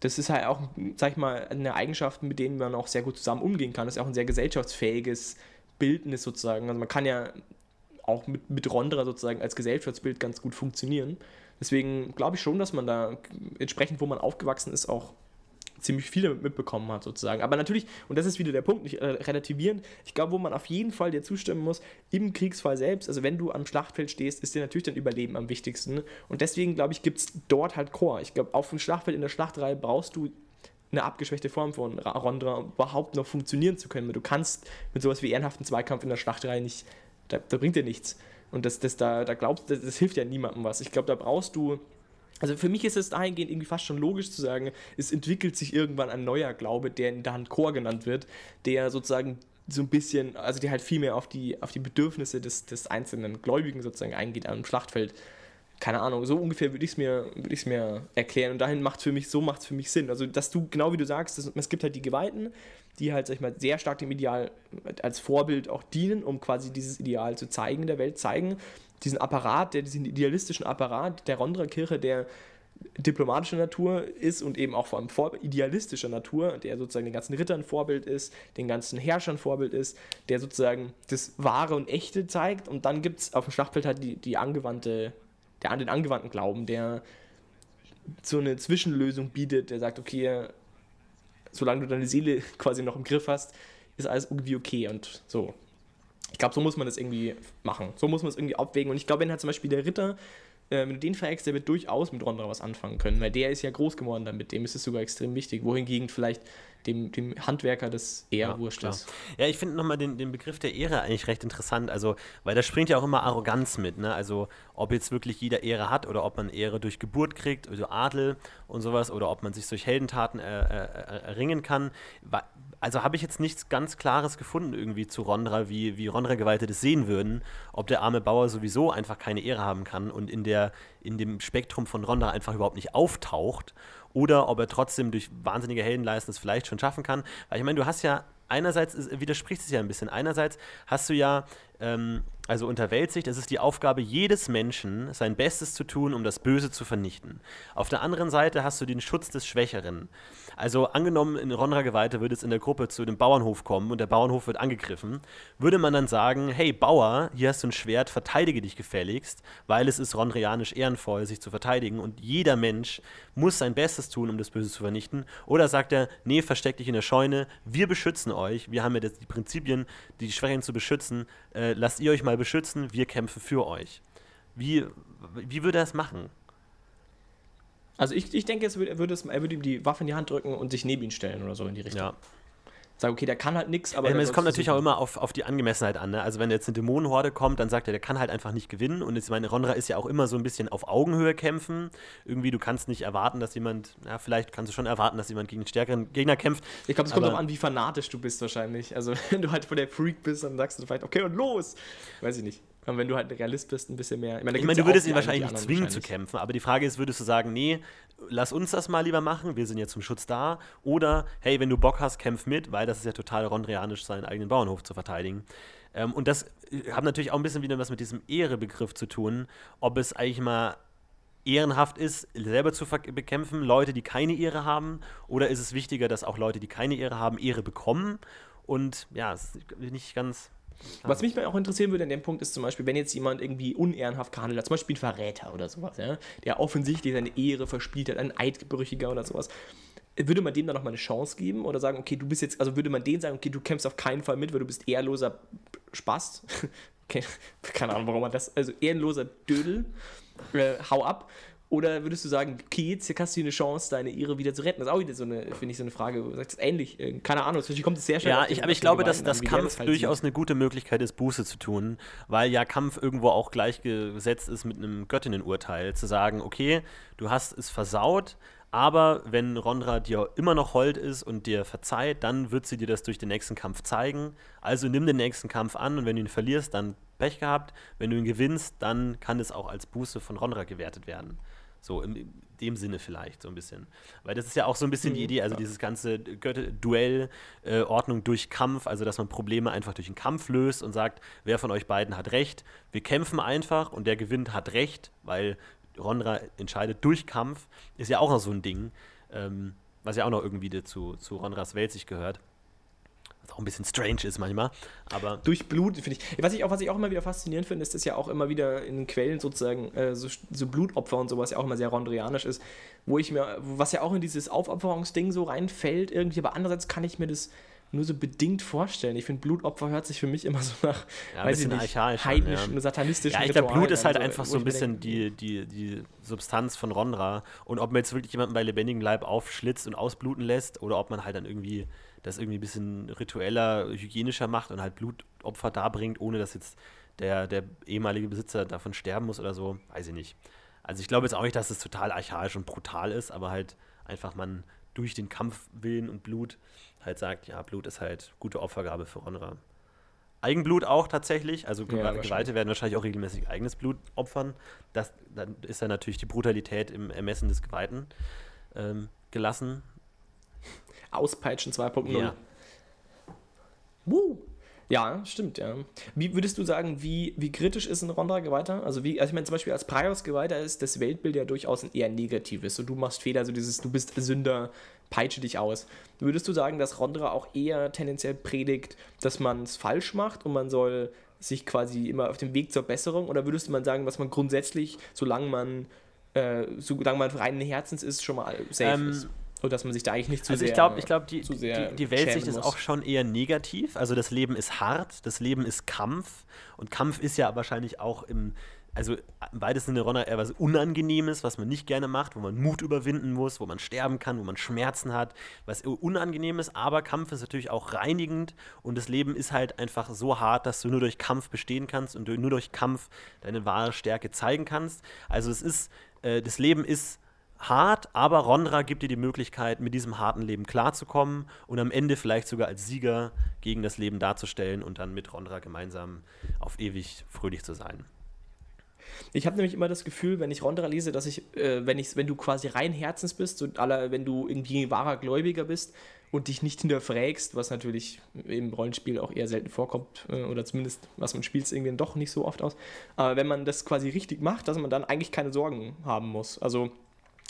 Das ist halt auch, sag ich mal, eine Eigenschaft, mit denen man auch sehr gut zusammen umgehen kann. Das ist auch ein sehr gesellschaftsfähiges Bildnis sozusagen. Also man kann ja auch mit, mit Rondra sozusagen als Gesellschaftsbild ganz gut funktionieren. Deswegen glaube ich schon, dass man da entsprechend, wo man aufgewachsen ist, auch ziemlich viele mitbekommen hat sozusagen. Aber natürlich, und das ist wieder der Punkt, nicht äh, relativierend, ich glaube, wo man auf jeden Fall dir zustimmen muss, im Kriegsfall selbst, also wenn du am Schlachtfeld stehst, ist dir natürlich dein Überleben am wichtigsten. Und deswegen, glaube ich, gibt es dort halt Chor. Ich glaube, auf dem Schlachtfeld in der Schlachtreihe brauchst du eine abgeschwächte Form von Ra- Rondra, um überhaupt noch funktionieren zu können. Du kannst mit sowas wie ehrenhaften Zweikampf in der Schlachtreihe nicht, da, da bringt dir nichts. Und das, das, da, da glaubst, das, das hilft ja niemandem was. Ich glaube, da brauchst du also für mich ist es dahingehend irgendwie fast schon logisch zu sagen, es entwickelt sich irgendwann ein neuer Glaube, der in der Hand Chor genannt wird, der sozusagen so ein bisschen, also der halt viel mehr auf die, auf die Bedürfnisse des, des einzelnen Gläubigen sozusagen eingeht am Schlachtfeld. Keine Ahnung, so ungefähr würde ich es mir, würd mir erklären. Und dahin macht für mich, so macht es für mich Sinn. Also, dass du, genau wie du sagst, dass, es gibt halt die Geweihten, die halt, sag ich mal, sehr stark dem Ideal als Vorbild auch dienen, um quasi dieses Ideal zu zeigen der Welt, zeigen. Diesen Apparat, der, diesen idealistischen Apparat der Rondra-Kirche, der diplomatischer Natur ist und eben auch vor allem vor, idealistischer Natur, der sozusagen den ganzen Rittern Vorbild ist, den ganzen Herrschern Vorbild ist, der sozusagen das Wahre und Echte zeigt. Und dann gibt es auf dem Schlachtfeld halt die, die angewandte, der, den angewandten Glauben, der so eine Zwischenlösung bietet, der sagt, okay, solange du deine Seele quasi noch im Griff hast, ist alles irgendwie okay und so. Ich glaube, so muss man das irgendwie machen. So muss man es irgendwie abwägen. Und ich glaube, wenn halt zum Beispiel der Ritter, äh, wenn du den fragst, der wird durchaus mit Rondra was anfangen können, weil der ist ja groß geworden damit. Dem ist es sogar extrem wichtig. Wohingegen vielleicht dem, dem Handwerker das eher Ja. Ja, ich finde nochmal den, den Begriff der Ehre eigentlich recht interessant. Also, weil da springt ja auch immer Arroganz mit, ne? Also, ob jetzt wirklich jeder Ehre hat oder ob man Ehre durch Geburt kriegt, also Adel und sowas, oder ob man sich durch Heldentaten äh, äh, erringen kann. Also habe ich jetzt nichts ganz Klares gefunden irgendwie zu Rondra, wie, wie Rondra-Geweihte das sehen würden, ob der arme Bauer sowieso einfach keine Ehre haben kann und in, der, in dem Spektrum von Rondra einfach überhaupt nicht auftaucht oder ob er trotzdem durch wahnsinnige Heldenleistung es vielleicht schon schaffen kann. Weil ich meine, du hast ja einerseits widerspricht es ja ein bisschen. Einerseits hast du ja, ähm, also unter Weltsicht, es ist die Aufgabe jedes Menschen, sein Bestes zu tun, um das Böse zu vernichten. Auf der anderen Seite hast du den Schutz des Schwächeren. Also angenommen, in Ronra-Geweihte würde es in der Gruppe zu dem Bauernhof kommen und der Bauernhof wird angegriffen, würde man dann sagen, hey Bauer, hier hast du ein Schwert, verteidige dich gefälligst, weil es ist ronrianisch ehrenvoll, sich zu verteidigen und jeder Mensch muss sein Bestes tun, um das Böse zu vernichten. Oder sagt er, nee, versteck dich in der Scheune, wir beschützen euch, wir haben ja die Prinzipien, die Schwächen zu beschützen, äh, lasst ihr euch mal beschützen, wir kämpfen für euch. Wie, wie würde er es machen? Also ich, ich denke, es würde, er, würde es, er würde ihm die Waffe in die Hand drücken und sich neben ihn stellen oder so in die Richtung. Ja. Sagen, okay, der kann halt nichts, aber. der es kommt natürlich auch immer auf, auf die Angemessenheit an. Ne? Also wenn jetzt eine Dämonenhorde kommt, dann sagt er, der kann halt einfach nicht gewinnen. Und ich meine, Ronra ist ja auch immer so ein bisschen auf Augenhöhe kämpfen. Irgendwie, du kannst nicht erwarten, dass jemand, ja, vielleicht kannst du schon erwarten, dass jemand gegen einen stärkeren Gegner kämpft. Ich glaube, es kommt darauf an, wie fanatisch du bist wahrscheinlich. Also wenn du halt voll der Freak bist, dann sagst du vielleicht, okay, und los! Weiß ich nicht. Und wenn du halt ein Realist bist, ein bisschen mehr. meine, da Ich meine, du würdest ihn wahrscheinlich nicht zwingen zu wahrscheinlich. kämpfen, aber die Frage ist, würdest du sagen, nee, lass uns das mal lieber machen, wir sind ja zum Schutz da, oder hey, wenn du Bock hast, kämpf mit, weil das ist ja total rondrianisch, seinen eigenen Bauernhof zu verteidigen. Ähm, und das äh, hat natürlich auch ein bisschen wieder was mit diesem Ehrebegriff zu tun, ob es eigentlich mal ehrenhaft ist, selber zu bekämpfen, Leute, die keine Ehre haben, oder ist es wichtiger, dass auch Leute, die keine Ehre haben, Ehre bekommen? Und ja, es ist nicht ganz. Was mich auch interessieren würde an dem Punkt ist zum Beispiel, wenn jetzt jemand irgendwie unehrenhaft gehandelt hat, zum Beispiel ein Verräter oder sowas, ja, der offensichtlich seine Ehre verspielt hat, ein Eidbrüchiger oder sowas, würde man dem dann nochmal eine Chance geben oder sagen, okay, du bist jetzt, also würde man denen sagen, okay, du kämpfst auf keinen Fall mit, weil du bist ehrloser Spast. okay, keine Ahnung, warum man das, also ehrenloser Dödel, äh, hau ab. Oder würdest du sagen, okay, jetzt hast du eine Chance, deine Ehre wieder zu retten? Das ist auch wieder so eine, finde ich, so eine Frage. Du sagst ähnlich. Äh, keine Ahnung, natürlich kommt es sehr schnell. Ja, ich, aber ich glaube, dass das Kampf das durchaus sieht. eine gute Möglichkeit ist, Buße zu tun, weil ja Kampf irgendwo auch gleichgesetzt ist mit einem Göttinnenurteil. Zu sagen, okay, du hast es versaut, aber wenn Rondra dir immer noch hold ist und dir verzeiht, dann wird sie dir das durch den nächsten Kampf zeigen. Also nimm den nächsten Kampf an und wenn du ihn verlierst, dann Pech gehabt. Wenn du ihn gewinnst, dann kann es auch als Buße von Rondra gewertet werden. So in dem Sinne vielleicht so ein bisschen. Weil das ist ja auch so ein bisschen mhm, die Idee, also ja. dieses ganze Duell, äh, Ordnung durch Kampf, also dass man Probleme einfach durch einen Kampf löst und sagt, wer von euch beiden hat recht. Wir kämpfen einfach und der gewinnt hat recht, weil Rondra entscheidet durch Kampf, ist ja auch noch so ein Ding, ähm, was ja auch noch irgendwie zu, zu Rondras Welt sich gehört. Was auch ein bisschen strange ist manchmal. Aber Durch Blut, finde ich. Was ich, auch, was ich auch immer wieder faszinierend finde, ist, dass ja auch immer wieder in Quellen sozusagen äh, so, so, Blutopfer und sowas ja auch immer sehr rondrianisch ist, wo ich mir, was ja auch in dieses Aufopferungsding so reinfällt irgendwie, aber andererseits kann ich mir das nur so bedingt vorstellen. Ich finde, Blutopfer hört sich für mich immer so nach, ja, weiß ich nicht, heidnischen, ja. satanistischen Ja, ich glaube, Blut ist halt so, einfach so ein bisschen denke, die, die, die Substanz von Ronra. Und ob man jetzt wirklich jemanden bei lebendigem Leib aufschlitzt und ausbluten lässt oder ob man halt dann irgendwie das irgendwie ein bisschen ritueller, hygienischer macht und halt Blutopfer darbringt, ohne dass jetzt der, der ehemalige Besitzer davon sterben muss oder so, weiß ich nicht. Also ich glaube jetzt auch nicht, dass es total archaisch und brutal ist, aber halt einfach man durch den Kampfwillen und Blut halt sagt, ja, Blut ist halt gute Opfergabe für Ronra. Eigenblut auch tatsächlich, also ja, Geweihte werden wahrscheinlich auch regelmäßig eigenes Blut opfern. Das, dann ist dann natürlich die Brutalität im Ermessen des Geweihten ähm, gelassen. Auspeitschen 2.0. Ja. Woo. Ja, stimmt, ja. Wie würdest du sagen, wie, wie kritisch ist ein Rondra Geweihter? Also, wie, also ich meine, zum Beispiel als Praios Geweihter ist das Weltbild ja durchaus ein eher negatives. So, du machst Fehler, so dieses, du bist Sünder, peitsche dich aus. Würdest du sagen, dass Rondra auch eher tendenziell predigt, dass man es falsch macht und man soll sich quasi immer auf dem Weg zur Besserung? Oder würdest du mal sagen, was man grundsätzlich, solange man, äh, solange man reinen Herzens ist, schon mal safe ähm, ist? Und dass man sich da eigentlich nicht zu also sehr. Ich glaube, ich glaub, die, die, die Weltsicht ist auch schon eher negativ. Also das Leben ist hart, das Leben ist Kampf. Und Kampf ist ja wahrscheinlich auch im, also im weitesten Sinne Ronner eher was Unangenehmes, was man nicht gerne macht, wo man Mut überwinden muss, wo man sterben kann, wo man Schmerzen hat, was Unangenehmes, aber Kampf ist natürlich auch reinigend und das Leben ist halt einfach so hart, dass du nur durch Kampf bestehen kannst und nur durch Kampf deine wahre Stärke zeigen kannst. Also es ist, äh, das Leben ist hart, aber Ronra gibt dir die Möglichkeit, mit diesem harten Leben klarzukommen und am Ende vielleicht sogar als Sieger gegen das Leben darzustellen und dann mit Ronra gemeinsam auf ewig fröhlich zu sein. Ich habe nämlich immer das Gefühl, wenn ich Rondra lese, dass ich, äh, wenn, ich, wenn du quasi rein Herzens bist und aller, wenn du irgendwie wahrer Gläubiger bist und dich nicht hinterfragst, was natürlich im Rollenspiel auch eher selten vorkommt, äh, oder zumindest, was man spielt, irgendwie doch nicht so oft aus. Aber wenn man das quasi richtig macht, dass man dann eigentlich keine Sorgen haben muss. Also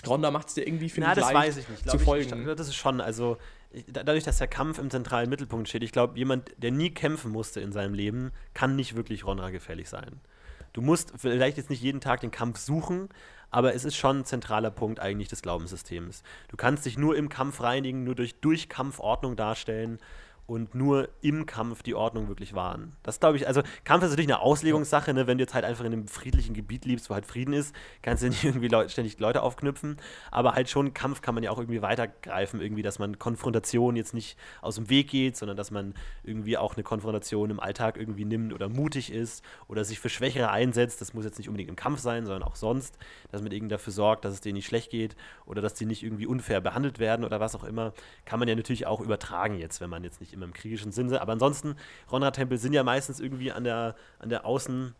Ronda macht es dir irgendwie, finde ich, das weiß ich nicht. zu folgen. Ich, das ist schon, also dadurch, dass der Kampf im zentralen Mittelpunkt steht, ich glaube, jemand, der nie kämpfen musste in seinem Leben, kann nicht wirklich Ronda gefährlich sein. Du musst vielleicht jetzt nicht jeden Tag den Kampf suchen, aber es ist schon ein zentraler Punkt eigentlich des Glaubenssystems. Du kannst dich nur im Kampf reinigen, nur durch Durchkampfordnung darstellen und nur im Kampf die Ordnung wirklich wahren. Das glaube ich, also Kampf ist natürlich eine Auslegungssache, ne? wenn du jetzt halt einfach in einem friedlichen Gebiet liebst, wo halt Frieden ist, kannst du nicht irgendwie Leute, ständig Leute aufknüpfen, aber halt schon Kampf kann man ja auch irgendwie weitergreifen, irgendwie, dass man Konfrontation jetzt nicht aus dem Weg geht, sondern dass man irgendwie auch eine Konfrontation im Alltag irgendwie nimmt oder mutig ist oder sich für Schwächere einsetzt, das muss jetzt nicht unbedingt im Kampf sein, sondern auch sonst, dass man irgendwie dafür sorgt, dass es denen nicht schlecht geht oder dass die nicht irgendwie unfair behandelt werden oder was auch immer, kann man ja natürlich auch übertragen jetzt, wenn man jetzt nicht immer im kriegischen Sinne. Aber ansonsten, Ronra-Tempel sind ja meistens irgendwie an der, an der Außen,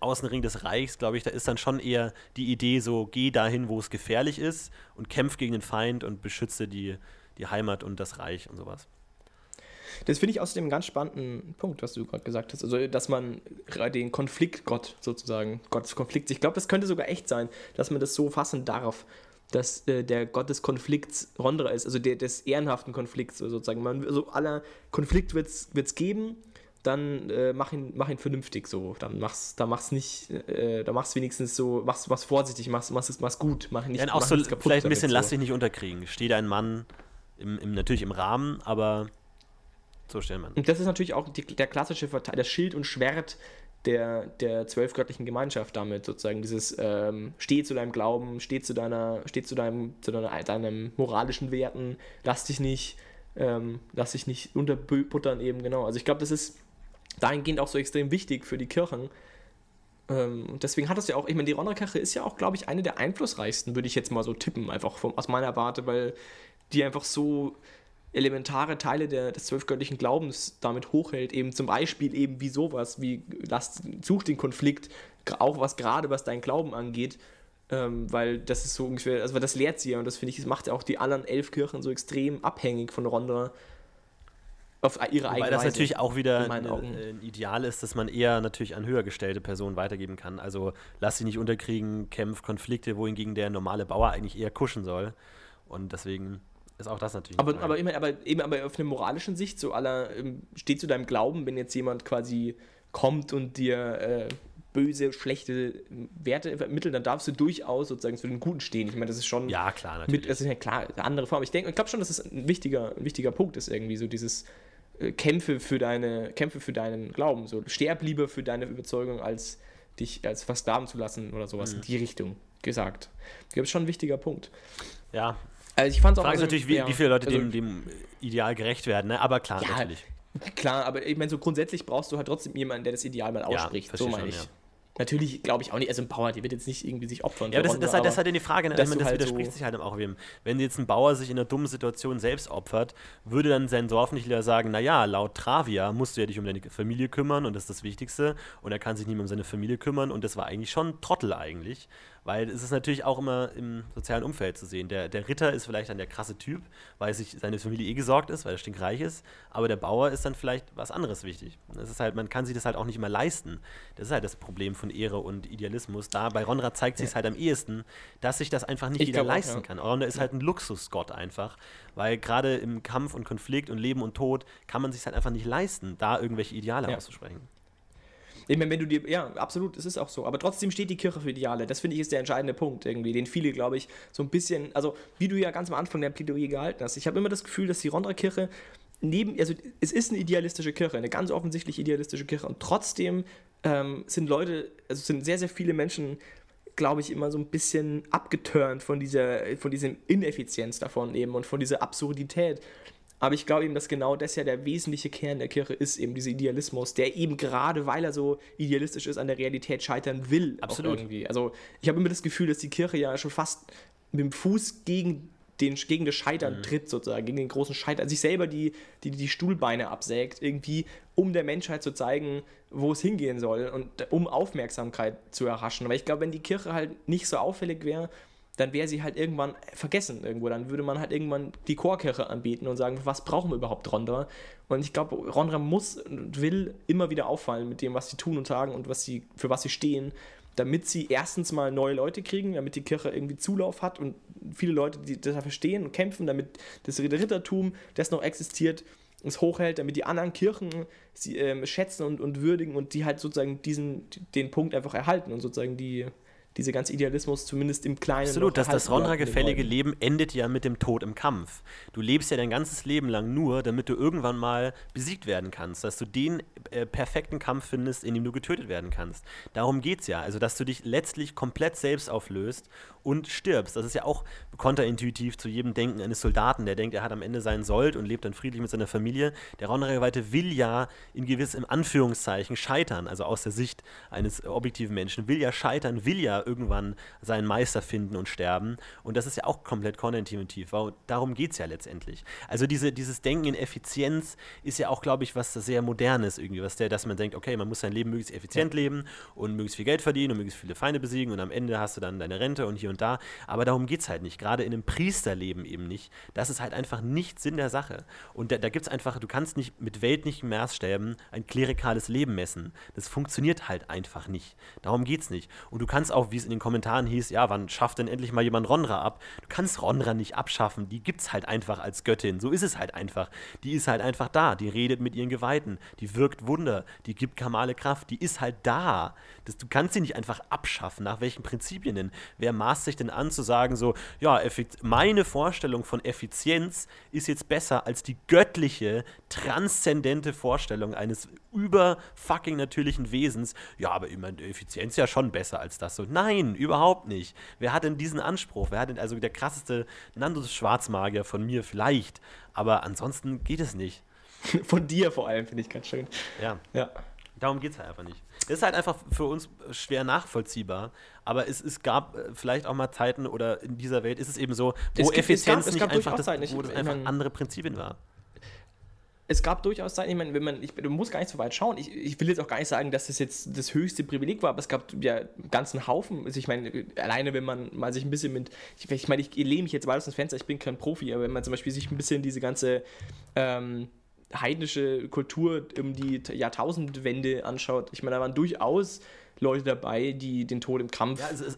Außenring des Reichs, glaube ich, da ist dann schon eher die Idee so, geh dahin, wo es gefährlich ist und kämpf gegen den Feind und beschütze die, die Heimat und das Reich und sowas. Das finde ich außerdem einen ganz spannenden Punkt, was du gerade gesagt hast. Also, dass man den Konfliktgott sozusagen, Gottes Konflikt, ich glaube, das könnte sogar echt sein, dass man das so fassen darf dass äh, der Gott des Konflikts Rondra ist, also der, des ehrenhaften Konflikts sozusagen. Man, also aller Konflikt wird es geben, dann äh, mach, ihn, mach ihn vernünftig so. Dann mach's, dann mach's nicht, äh, dann mach's wenigstens so, mach's, mach's vorsichtig, mach's, mach's, mach's gut, mach nicht. Und auch so kaputt vielleicht ein bisschen so. lass dich nicht unterkriegen. Steh dein Mann im, im, natürlich im Rahmen, aber so stellen man. Und das ist natürlich auch die, der klassische Verteil, das Schild und Schwert der, der zwölfgöttlichen Gemeinschaft damit, sozusagen dieses ähm, steh zu deinem Glauben, steh zu deiner, steh zu deinem, zu deiner, deinem moralischen Werten, lass dich nicht, ähm, lass dich nicht unterbuttern eben, genau. Also ich glaube, das ist dahingehend auch so extrem wichtig für die Kirchen. Ähm, und deswegen hat es ja auch, ich meine, die Ronderkirche ist ja auch, glaube ich, eine der einflussreichsten, würde ich jetzt mal so tippen, einfach vom, aus meiner Warte, weil die einfach so elementare Teile der, des zwölfgöttlichen Glaubens damit hochhält, eben zum Beispiel eben wie sowas, wie lass, such den Konflikt, auch was gerade was dein Glauben angeht, ähm, weil das ist so ungefähr, also das lehrt sie ja und das finde ich, das macht ja auch die anderen elf Kirchen so extrem abhängig von Ronda auf ihre eigene Weil das Weise, natürlich auch wieder ein, Augen. ein Ideal ist, dass man eher natürlich an höher gestellte Personen weitergeben kann. Also lass sie nicht unterkriegen, kämpf Konflikte, wohingegen der normale Bauer eigentlich eher kuschen soll. Und deswegen ist auch das natürlich. Aber, aber, immer, aber eben aber auf einer moralischen Sicht, so aller, ähm, steht zu deinem Glauben, wenn jetzt jemand quasi kommt und dir äh, böse, schlechte Werte vermittelt, dann darfst du durchaus sozusagen zu den Guten stehen. Ich meine, das ist schon ja, klar, natürlich. mit, das ist ja klar, eine andere Form. Ich denke, ich glaube schon, dass es ein wichtiger, ein wichtiger Punkt ist, irgendwie, so dieses äh, Kämpfe für deine, Kämpfe für deinen Glauben. So sterb lieber für deine Überzeugung, als dich als versklaven zu lassen oder sowas Mhm. in die Richtung gesagt. Ich glaube, das ist schon ein wichtiger Punkt. ja, Also ich fand die Frage ist natürlich, wie, ja, wie viele Leute also- dem, dem Ideal gerecht werden. Ne? Aber klar, Ja, natürlich. Klar, aber ich meine, so grundsätzlich brauchst du halt trotzdem jemanden, der das Ideal mal ausspricht. so verstehe meine ich. ja. Natürlich glaube ich auch nicht, also ein Bauer, der wird jetzt nicht irgendwie sich opfern. Ja, das, das, das, das ist aber- halt die Frage, ne? du das halt widerspricht so- sich halt auch wem. Wenn jetzt ein Bauer sich in einer dummen Situation selbst opfert, würde dann sein Dorf nicht wieder sagen, naja, laut Travia musst du ja dich um deine Familie kümmern und das ist das Wichtigste und er kann sich nicht mehr um seine Familie kümmern und das war eigentlich schon ein Trottel eigentlich, weil es ist natürlich auch immer im sozialen Umfeld zu sehen. Der, der Ritter ist vielleicht dann der krasse Typ, weil sich seine Familie eh gesorgt ist, weil er stinkreich ist, aber der Bauer ist dann vielleicht was anderes wichtig. Das ist halt, man kann sich das halt auch nicht immer leisten. Das ist halt das Problem von Ehre und Idealismus. Da bei Ronra zeigt sich es halt am ehesten, dass sich das einfach nicht Ich jeder auch, leisten ja. kann. Ronda ist halt ein Luxusgott einfach, weil gerade im Kampf und Konflikt und Leben und Tod kann man sich halt einfach nicht leisten, da irgendwelche Ideale Ja. auszusprechen. Ich meine, wenn du dir, ja, absolut, es ist auch so. Aber trotzdem steht die Kirche für Ideale. Das finde ich ist der entscheidende Punkt irgendwie, den viele, glaube ich, so ein bisschen, also wie du ja ganz am Anfang der Plädoyer gehalten hast. Ich habe immer das Gefühl, dass die Rondra-Kirche neben, also es ist eine idealistische Kirche, eine ganz offensichtlich idealistische Kirche und trotzdem ähm, sind Leute, also sind sehr, sehr viele Menschen, glaube ich, immer so ein bisschen abgeturnt von dieser, von diesem Ineffizienz davon eben und von dieser Absurdität. Aber ich glaube eben, dass genau das ja der wesentliche Kern der Kirche ist, eben dieser Idealismus, der eben gerade, weil er so idealistisch ist, an der Realität scheitern will. Absolut. Irgendwie. Also ich habe immer das Gefühl, dass die Kirche ja schon fast mit dem Fuß gegen, den, gegen das Scheitern tritt, sozusagen, gegen den großen Scheitern, sich selber die, die, die Stuhlbeine absägt, irgendwie, um der Menschheit zu zeigen, wo es hingehen soll und um Aufmerksamkeit zu erhaschen. Aber ich glaube, wenn die Kirche halt nicht so auffällig wäre, dann wäre sie halt irgendwann vergessen irgendwo. Dann würde man halt irgendwann die Chorkirche anbieten und sagen, was brauchen wir überhaupt Rondra? Und ich glaube, Rondra muss und will immer wieder auffallen mit dem, was sie tun und sagen und was sie, für was sie stehen, damit sie erstens mal neue Leute kriegen, damit die Kirche irgendwie Zulauf hat und viele Leute, die das verstehen und kämpfen, damit das Rittertum, das noch existiert, es hochhält, damit die anderen Kirchen sie ähm, schätzen und, und würdigen und die halt sozusagen diesen, den Punkt einfach erhalten und sozusagen die, diese ganze Idealismus zumindest im Kleinen. Absolut, dass das Rondra-gefällige. Leben endet ja mit dem Tod im Kampf. Du lebst ja dein ganzes Leben lang nur, damit du irgendwann mal besiegt werden kannst, dass du den äh, perfekten Kampf findest, in dem du getötet werden kannst. Darum geht es ja, also dass du dich letztlich komplett selbst auflöst und stirbst. Das ist ja auch kontraintuitiv zu jedem Denken eines Soldaten, der denkt, er hat am Ende seinen Sold und lebt dann friedlich mit seiner Familie. Der Rondra-Geweihte will ja in gewissem Anführungszeichen scheitern, also aus der Sicht eines objektiven Menschen, will ja scheitern, will ja irgendwann seinen Meister finden und sterben. Und das ist ja auch komplett kontraintuitiv. weil Darum geht es ja letztendlich. Also diese, dieses Denken in Effizienz ist ja auch, glaube ich, was sehr modernes irgendwie, was der, dass man denkt, okay, man muss sein Leben möglichst effizient leben und möglichst viel Geld verdienen und möglichst viele Feinde besiegen und am Ende hast du dann deine Rente und hier und da. Aber darum geht es halt nicht. Gerade in einem Priesterleben eben nicht. Das ist halt einfach nicht Sinn der Sache. Und da, da gibt es einfach, du kannst nicht mit weltlichen Maßstäben ein klerikales Leben messen. Das funktioniert halt einfach nicht. Darum geht es nicht. Und du kannst auch wie es in den Kommentaren hieß, ja, wann schafft denn endlich mal jemand Ronra ab? Du kannst Ronra nicht abschaffen, die gibt's halt einfach als Göttin. So ist es halt einfach. Die ist halt einfach da, die redet mit ihren Geweihten, die wirkt Wunder, die gibt Kamale Kraft, die ist halt da. Das, du kannst sie nicht einfach abschaffen. Nach welchen Prinzipien denn? Wer maßt sich denn an zu sagen, so, ja, meine Vorstellung von Effizienz ist jetzt besser als die göttliche, transzendente Vorstellung eines über fucking natürlichen Wesens. Ja, aber meine, Effizienz ist ja schon besser als das. So, nein, überhaupt nicht. Wer hat denn diesen Anspruch? Wer hat denn, also der krasseste Nandos Schwarzmagier von mir vielleicht. Aber ansonsten geht es nicht. Von dir vor allem, finde ich ganz schön. Ja. ja. Darum geht es halt einfach nicht. Das ist halt einfach für uns schwer nachvollziehbar, aber es, es gab äh, vielleicht auch mal Zeiten oder in dieser Welt ist es eben so, wo gibt, Effizienz gab, nicht einfach, das, wo das einfach andere Prinzipien war es gab durchaus Zeiten, ich meine, wenn man, ich, du musst gar nicht so weit schauen. Ich, ich will jetzt auch gar nicht sagen, dass das jetzt das höchste Privileg war, aber es gab ja einen ganzen Haufen. Also ich meine, alleine wenn man mal sich ein bisschen mit, ich, ich meine, ich lehne mich jetzt weit aus dem Fenster, ich bin kein Profi, aber wenn man zum Beispiel sich ein bisschen diese ganze ähm, heidnische Kultur um die Jahrtausendwende anschaut, ich meine, da waren durchaus Leute dabei, die den Tod im Kampf. Ja, also es,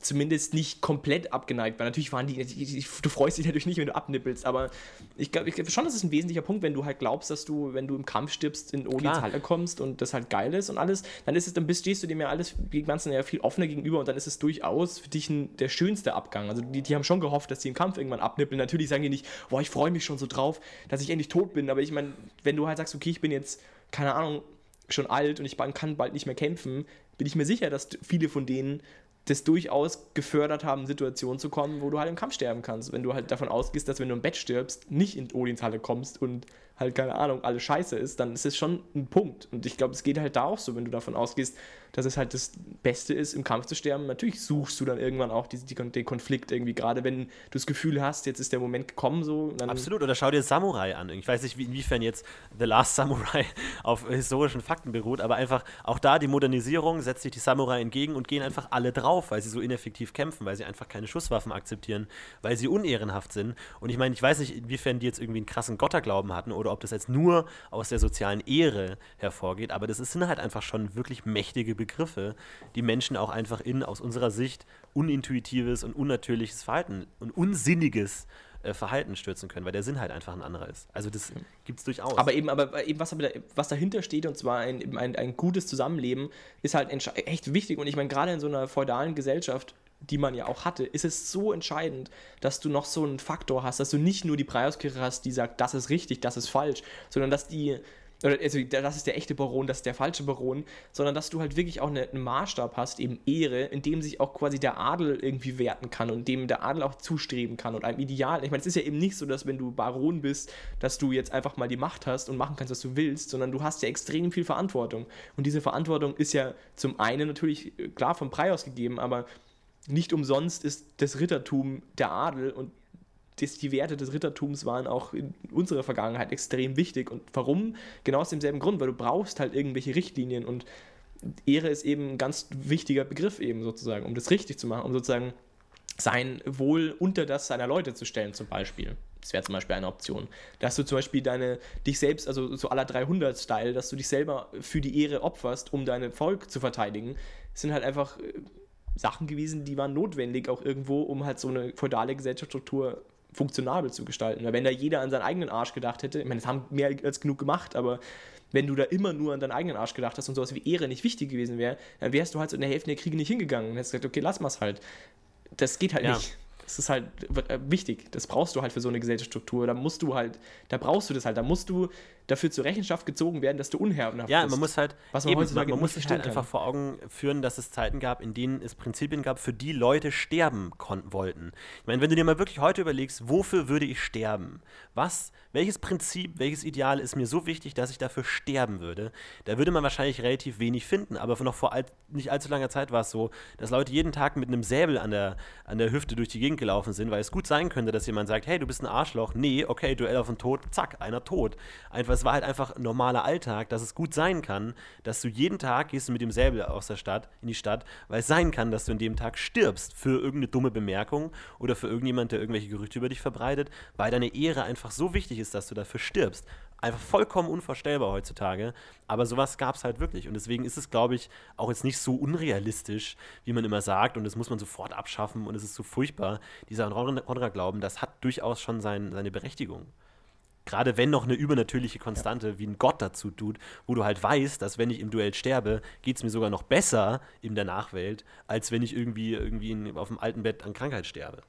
zumindest nicht komplett abgeneigt war. Natürlich waren die, du freust dich natürlich nicht, wenn du abnippelst, aber ich glaube glaub schon, das ist ein wesentlicher Punkt, wenn du halt glaubst, dass du, wenn du im Kampf stirbst, in Odins Halle kommst und das halt geil ist und alles, dann ist es, dann bist, stehst du dem ja alles, die ganzen ja viel offener gegenüber und dann ist es durchaus für dich ein, der schönste Abgang. Also die, die haben schon gehofft, dass sie im Kampf irgendwann abnippeln. Natürlich sagen die nicht, boah, ich freue mich schon so drauf, dass ich endlich tot bin, aber ich meine, wenn du halt sagst, okay, ich bin jetzt, keine Ahnung, schon alt und ich kann bald nicht mehr kämpfen, bin ich mir sicher, dass viele von denen das durchaus gefördert haben, Situationen zu kommen, wo du halt im Kampf sterben kannst. Wenn du halt davon ausgehst, dass wenn du im Bett stirbst, nicht in Odins Halle kommst und halt, keine Ahnung, alles scheiße ist, dann ist es schon ein Punkt. Und ich glaube, es geht halt da auch so, wenn du davon ausgehst, dass es halt das Beste ist, im Kampf zu sterben. Natürlich suchst du dann irgendwann auch die, die, den Konflikt irgendwie, gerade wenn du das Gefühl hast, jetzt ist der Moment gekommen so. Absolut, oder schau dir Samurai an. Ich weiß nicht, inwiefern jetzt The Last Samurai auf historischen Fakten beruht, aber einfach auch da die Modernisierung setzt sich die Samurai entgegen und gehen einfach alle drauf, weil sie so ineffektiv kämpfen, weil sie einfach keine Schusswaffen akzeptieren, weil sie unehrenhaft sind. Und ich meine, ich weiß nicht, inwiefern die jetzt irgendwie einen krassen Gotterglauben hatten oder ob das jetzt nur aus der sozialen Ehre hervorgeht, aber das sind halt einfach schon wirklich mächtige Begriffe, die Menschen auch einfach in aus unserer Sicht unintuitives und unnatürliches Verhalten und unsinniges äh, Verhalten stürzen können, weil der Sinn halt einfach ein anderer ist. Also das gibt es durchaus. Aber eben, aber eben was, was dahinter steht, und zwar ein, ein, ein gutes Zusammenleben, ist halt echt wichtig. Und ich meine, gerade in so einer feudalen Gesellschaft die man ja auch hatte, ist es so entscheidend, dass du noch so einen Faktor hast, dass du nicht nur die Preiskirche hast, die sagt, das ist richtig, das ist falsch, sondern dass die, oder also das ist der echte Baron, das ist der falsche Baron, sondern dass du halt wirklich auch eine, einen Maßstab hast, eben Ehre, in dem sich auch quasi der Adel irgendwie werten kann und dem der Adel auch zustreben kann und einem Ideal. Ich meine, es ist ja eben nicht so, dass wenn du Baron bist, dass du jetzt einfach mal die Macht hast und machen kannst, was du willst, sondern du hast ja extrem viel Verantwortung. Und diese Verantwortung ist ja zum einen natürlich äh, klar vom Preis ausgegeben, aber nicht umsonst ist das Rittertum der Adel und das, die Werte des Rittertums waren auch in unserer Vergangenheit extrem wichtig. Und warum? Genau aus demselben Grund, weil du brauchst halt irgendwelche Richtlinien und Ehre ist eben ein ganz wichtiger Begriff eben sozusagen, um das richtig zu machen, um sozusagen sein Wohl unter das seiner Leute zu stellen zum Beispiel. Das wäre zum Beispiel eine Option. Dass du zum Beispiel deine, dich selbst, also so aller 300-Style, dass du dich selber für die Ehre opferst, um dein Volk zu verteidigen, sind halt einfach äh, Sachen gewesen, die waren notwendig auch irgendwo, um halt so eine feudale Gesellschaftsstruktur funktionabel zu gestalten. Weil wenn da jeder an seinen eigenen Arsch gedacht hätte, ich meine, das haben mehr als genug gemacht, aber wenn du da immer nur an deinen eigenen Arsch gedacht hast und sowas wie Ehre nicht wichtig gewesen wäre, dann wärst du halt so in der Hälfte der Kriege nicht hingegangen und hättest gesagt, okay, lass mal's halt. Das geht halt ja. nicht. Das ist halt äh, wichtig. Das brauchst du halt für so eine Gesellschaftsstruktur. Da musst du halt, da brauchst du das halt. Da musst du dafür zur Rechenschaft gezogen werden, dass du unherrenhaft ja, bist. Ja, man muss halt, was man eben, man muss sich halt einfach vor Augen führen, dass es Zeiten gab, in denen es Prinzipien gab, für die Leute sterben konnten, wollten. Ich meine, wenn du dir mal wirklich heute überlegst, wofür würde ich sterben? Was, welches Prinzip, welches Ideal ist mir so wichtig, dass ich dafür sterben würde? Da würde man wahrscheinlich relativ wenig finden, aber noch vor all, nicht allzu langer Zeit war es so, dass Leute jeden Tag mit einem Säbel an der, an der Hüfte durch die Gegend gelaufen sind, weil es gut sein könnte, dass jemand sagt, hey, du bist ein Arschloch. Nee, okay, Duell auf den Tod, zack, einer tot. Einfach es war halt einfach normaler Alltag, dass es gut sein kann, dass du jeden Tag gehst mit dem Säbel aus der Stadt, in die Stadt, weil es sein kann, dass du in dem Tag stirbst für irgendeine dumme Bemerkung oder für irgendjemand, der irgendwelche Gerüchte über dich verbreitet, weil deine Ehre einfach so wichtig ist, dass du dafür stirbst. Einfach vollkommen unvorstellbar heutzutage. Aber sowas gab es halt wirklich. Und deswegen ist es, glaube ich, auch jetzt nicht so unrealistisch, wie man immer sagt. Und das muss man sofort abschaffen und es ist so furchtbar. Dieser Rondra-Glauben, das hat durchaus schon sein, seine Berechtigung. Gerade wenn noch eine übernatürliche Konstante wie ein Gott dazu tut, wo du halt weißt, dass wenn ich im Duell sterbe, geht es mir sogar noch besser in der Nachwelt, als wenn ich irgendwie, irgendwie auf dem alten Bett an Krankheit sterbe.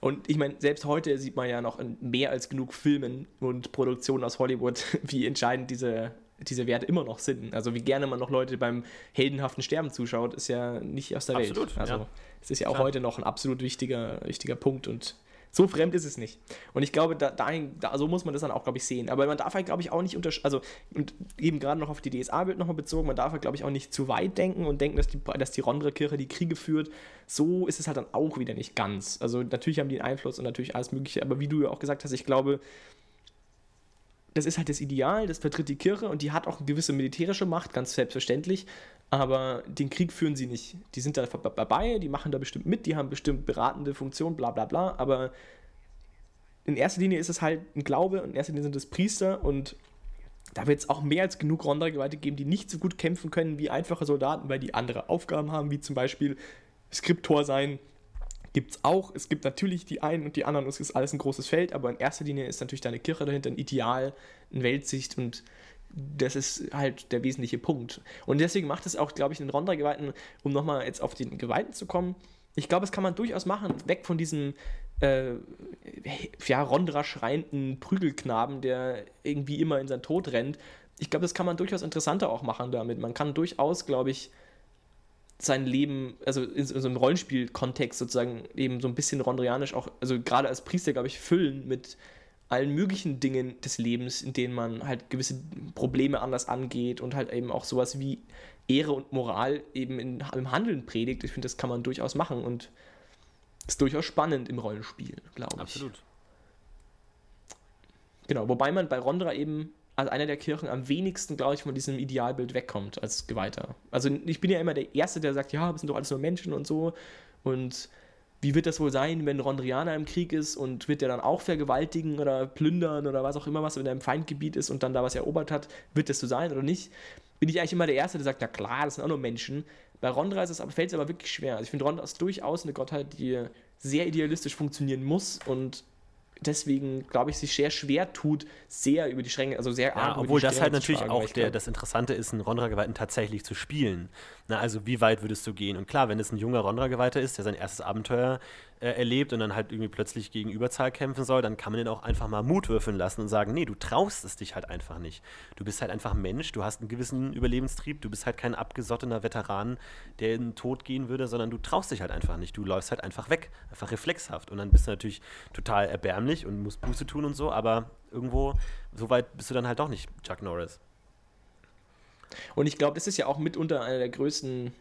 Und ich meine, selbst heute sieht man ja noch in mehr als genug Filmen und Produktionen aus Hollywood, wie entscheidend diese, diese Werte immer noch sind. Also wie gerne man noch Leute beim heldenhaften Sterben zuschaut, ist ja nicht aus der Absolut, Welt. Also ja. es ist ja auch Klar. heute noch ein absolut wichtiger, wichtiger Punkt und so fremd ist es nicht. Und ich glaube, da, dahin, da, so muss man das dann auch, glaube ich, sehen. Aber man darf halt, glaube ich, auch nicht unter, also und eben gerade noch auf die DSA-Bild nochmal bezogen, man darf halt, glaube ich, auch nicht zu weit denken und denken, dass die, dass die Rondre-Kirche die Kriege führt. So ist es halt dann auch wieder nicht ganz. Also natürlich haben die einen Einfluss und natürlich alles Mögliche, aber wie du ja auch gesagt hast, ich glaube, das ist halt das Ideal, das vertritt die Kirche und die hat auch eine gewisse militärische Macht, ganz selbstverständlich, aber den Krieg führen sie nicht. Die sind da dabei, die machen da bestimmt mit, die haben bestimmt beratende Funktionen, bla bla bla, aber in erster Linie ist es halt ein Glaube und in erster Linie sind es Priester und da wird es auch mehr als genug Ronda-Geweihte geben, die nicht so gut kämpfen können wie einfache Soldaten, weil die andere Aufgaben haben, wie zum Beispiel Skriptor sein, gibt es auch. Es gibt natürlich die einen und die anderen, es ist alles ein großes Feld, aber in erster Linie ist natürlich deine Kirche dahinter ein Ideal, eine Weltsicht und das ist halt der wesentliche Punkt. Und deswegen macht es auch, glaube ich, den Ronda-Geweihten, um nochmal jetzt auf den Geweihten zu kommen, ich glaube, das kann man durchaus machen, weg von diesem äh, ja, Rondra schreienden Prügelknaben, der irgendwie immer in seinen Tod rennt. Ich glaube, das kann man durchaus interessanter auch machen damit. Man kann durchaus, glaube ich, sein Leben, also in so einem Rollenspiel-Kontext sozusagen eben so ein bisschen rondrianisch auch, also gerade als Priester, glaube ich, füllen mit allen möglichen Dingen des Lebens, in denen man halt gewisse Probleme anders angeht und halt eben auch sowas wie Ehre und Moral eben in, im Handeln predigt. Ich finde, das kann man durchaus machen und ist durchaus spannend im Rollenspiel, glaube ich. Absolut. Genau, wobei man bei Rondra eben als einer der Kirchen am wenigsten, glaube ich, von diesem Idealbild wegkommt als Geweihter. Also ich bin ja immer der Erste, der sagt, ja, wir sind doch alles nur Menschen und so. Und wie wird das wohl sein, wenn Rondrianer im Krieg ist und wird der dann auch vergewaltigen oder plündern oder was auch immer, was wenn er im Feindgebiet ist und dann da was erobert hat, wird das so sein oder nicht? Bin ich eigentlich immer der Erste, der sagt, na klar, das sind auch nur Menschen. Bei Rondra ist es aber, fällt es aber wirklich schwer. Also ich finde Rondra ist durchaus eine Gottheit, die sehr idealistisch funktionieren muss und deswegen, glaube ich, sich sehr schwer tut, sehr über die Schränke, also sehr Ja, arg obwohl das halt natürlich auch der, das Interessante ist, einen Rondra-Geweihten tatsächlich zu spielen. Na, also wie weit würdest du gehen? Und klar, wenn es ein junger Rondra-Geweihter ist, der sein erstes Abenteuer äh, erlebt und dann halt irgendwie plötzlich gegen Überzahl kämpfen soll, dann kann man den auch einfach mal Mut würfeln lassen und sagen, nee, du traust es dich halt einfach nicht. Du bist halt einfach Mensch, du hast einen gewissen Überlebenstrieb, du bist halt kein abgesottener Veteran, der in den Tod gehen würde, sondern du traust dich halt einfach nicht. Du läufst halt einfach weg, einfach reflexhaft. Und dann bist du natürlich total erbärmlich und musst Buße tun und so, aber irgendwo, so weit bist du dann halt doch nicht Chuck Norris. Und ich glaube, das ist ja auch mitunter einer der größten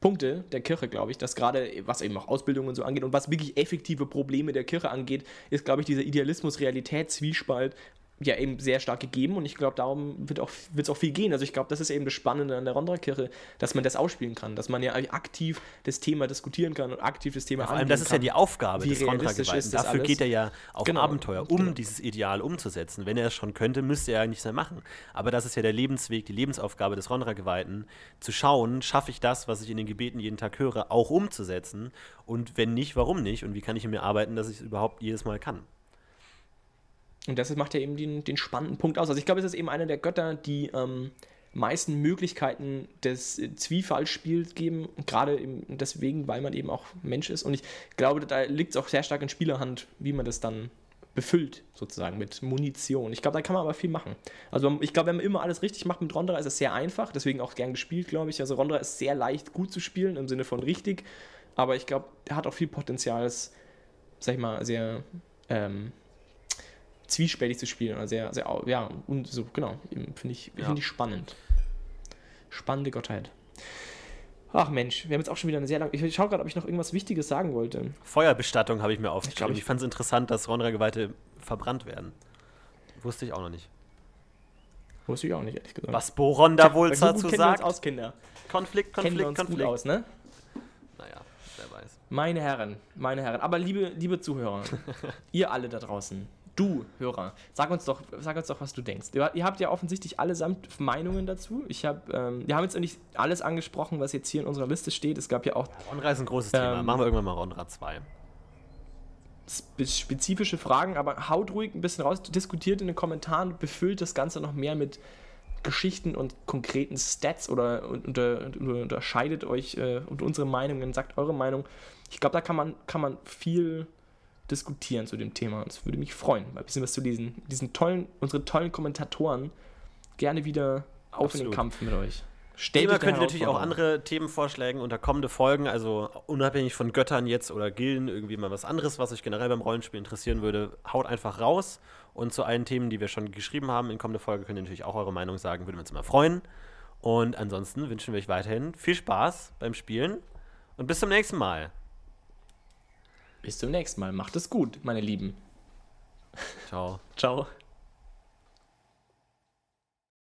Punkte der Kirche, glaube ich, dass gerade, was eben auch Ausbildung und so angeht und was wirklich effektive Probleme der Kirche angeht, ist, glaube ich, dieser Idealismus-Realität-Zwiespalt ja eben sehr stark gegeben und ich glaube, darum wird auch, es auch viel gehen. Also ich glaube, das ist eben das Spannende an der Rondra-Kirche, dass man das ausspielen kann, dass man ja aktiv das Thema diskutieren kann und aktiv das Thema Vor allem, das ist ja kann. die Aufgabe des das Dafür alles? geht er ja auf Genau, Abenteuer, um genau. dieses Ideal umzusetzen. Wenn er es schon könnte, müsste er ja nichts mehr machen. Aber das ist ja der Lebensweg, die Lebensaufgabe des Rondra-Geweihten, zu schauen, schaffe ich das, was ich in den Gebeten jeden Tag höre, auch umzusetzen? Und wenn nicht, warum nicht? Und wie kann ich in mir arbeiten, dass ich es überhaupt jedes Mal kann? Und das macht ja eben den, den spannenden Punkt aus. Also ich glaube, es ist eben einer der Götter, die ähm, meisten Möglichkeiten des äh, Zwiefallspiels geben, gerade deswegen, weil man eben auch Mensch ist. Und ich glaube, da liegt es auch sehr stark in Spielerhand, wie man das dann befüllt, sozusagen, mit Munition. Ich glaube, da kann man aber viel machen. Also ich glaube, wenn man immer alles richtig macht mit Rondra, ist es sehr einfach, deswegen auch gern gespielt, glaube ich. Also Rondra ist sehr leicht gut zu spielen, im Sinne von richtig, aber ich glaube, er hat auch viel Potenzial, es, sag ich mal, sehr ähm, zwiespältig zu spielen. Oder sehr, sehr, ja, und so, genau. Finde ich, Ja. finde ich spannend. Spannende Gottheit. Ach Mensch, wir haben jetzt auch schon wieder eine sehr lange. Ich schaue gerade, ob ich noch irgendwas Wichtiges sagen wollte. Feuerbestattung habe ich mir aufgeschrieben. Ich, ich- fand es interessant, dass Rondra-Geweihte verbrannt werden. Wusste ich auch noch nicht. Wusste ich auch nicht, ehrlich gesagt. Was Boronda wohl Weil so gut dazu kennen wir uns sagt? aus, Kinder. Konflikt, Kennen wir Konflikt, uns Konflikt. gut aus, ne? Naja, wer weiß. Meine Herren, meine Herren. Aber liebe, liebe Zuhörer, ihr alle da draußen, Du, Hörer, sag uns doch, sag uns doch, was du denkst. Ihr, habt ja offensichtlich allesamt Meinungen dazu. Ich hab, ähm, wir haben jetzt nicht alles angesprochen, was jetzt hier in unserer Liste steht. Es gab ja auch Rondra ist ein großes Thema. Ähm, Machen wir irgendwann mal Rondra 2. spe spezifische Fragen, aber haut ruhig ein bisschen raus, diskutiert in den Kommentaren, befüllt das Ganze noch mehr mit Geschichten und konkreten Stats oder unter, unter, unterscheidet euch äh, unter unsere Meinungen, sagt eure Meinung. Ich glaube, da kann man, kann man viel diskutieren zu dem Thema. Es würde mich freuen, mal ein bisschen was zu lesen. Diesen tollen, unsere tollen Kommentatoren gerne wieder auf in den Absolut. Kampf mit euch. Stellt der könnt ihr natürlich auch andere Themenvorschläge unter kommende Folgen, also unabhängig von Göttern jetzt oder Gilden, irgendwie mal was anderes, was euch generell beim Rollenspiel interessieren würde, haut einfach raus. Und zu allen Themen, die wir schon geschrieben haben in kommende Folge, könnt ihr natürlich auch eure Meinung sagen, würde uns immer freuen. Und ansonsten wünschen wir euch weiterhin viel Spaß beim Spielen und bis zum nächsten Mal. Bis zum nächsten Mal. Macht es gut, meine Lieben. Ciao. Ciao.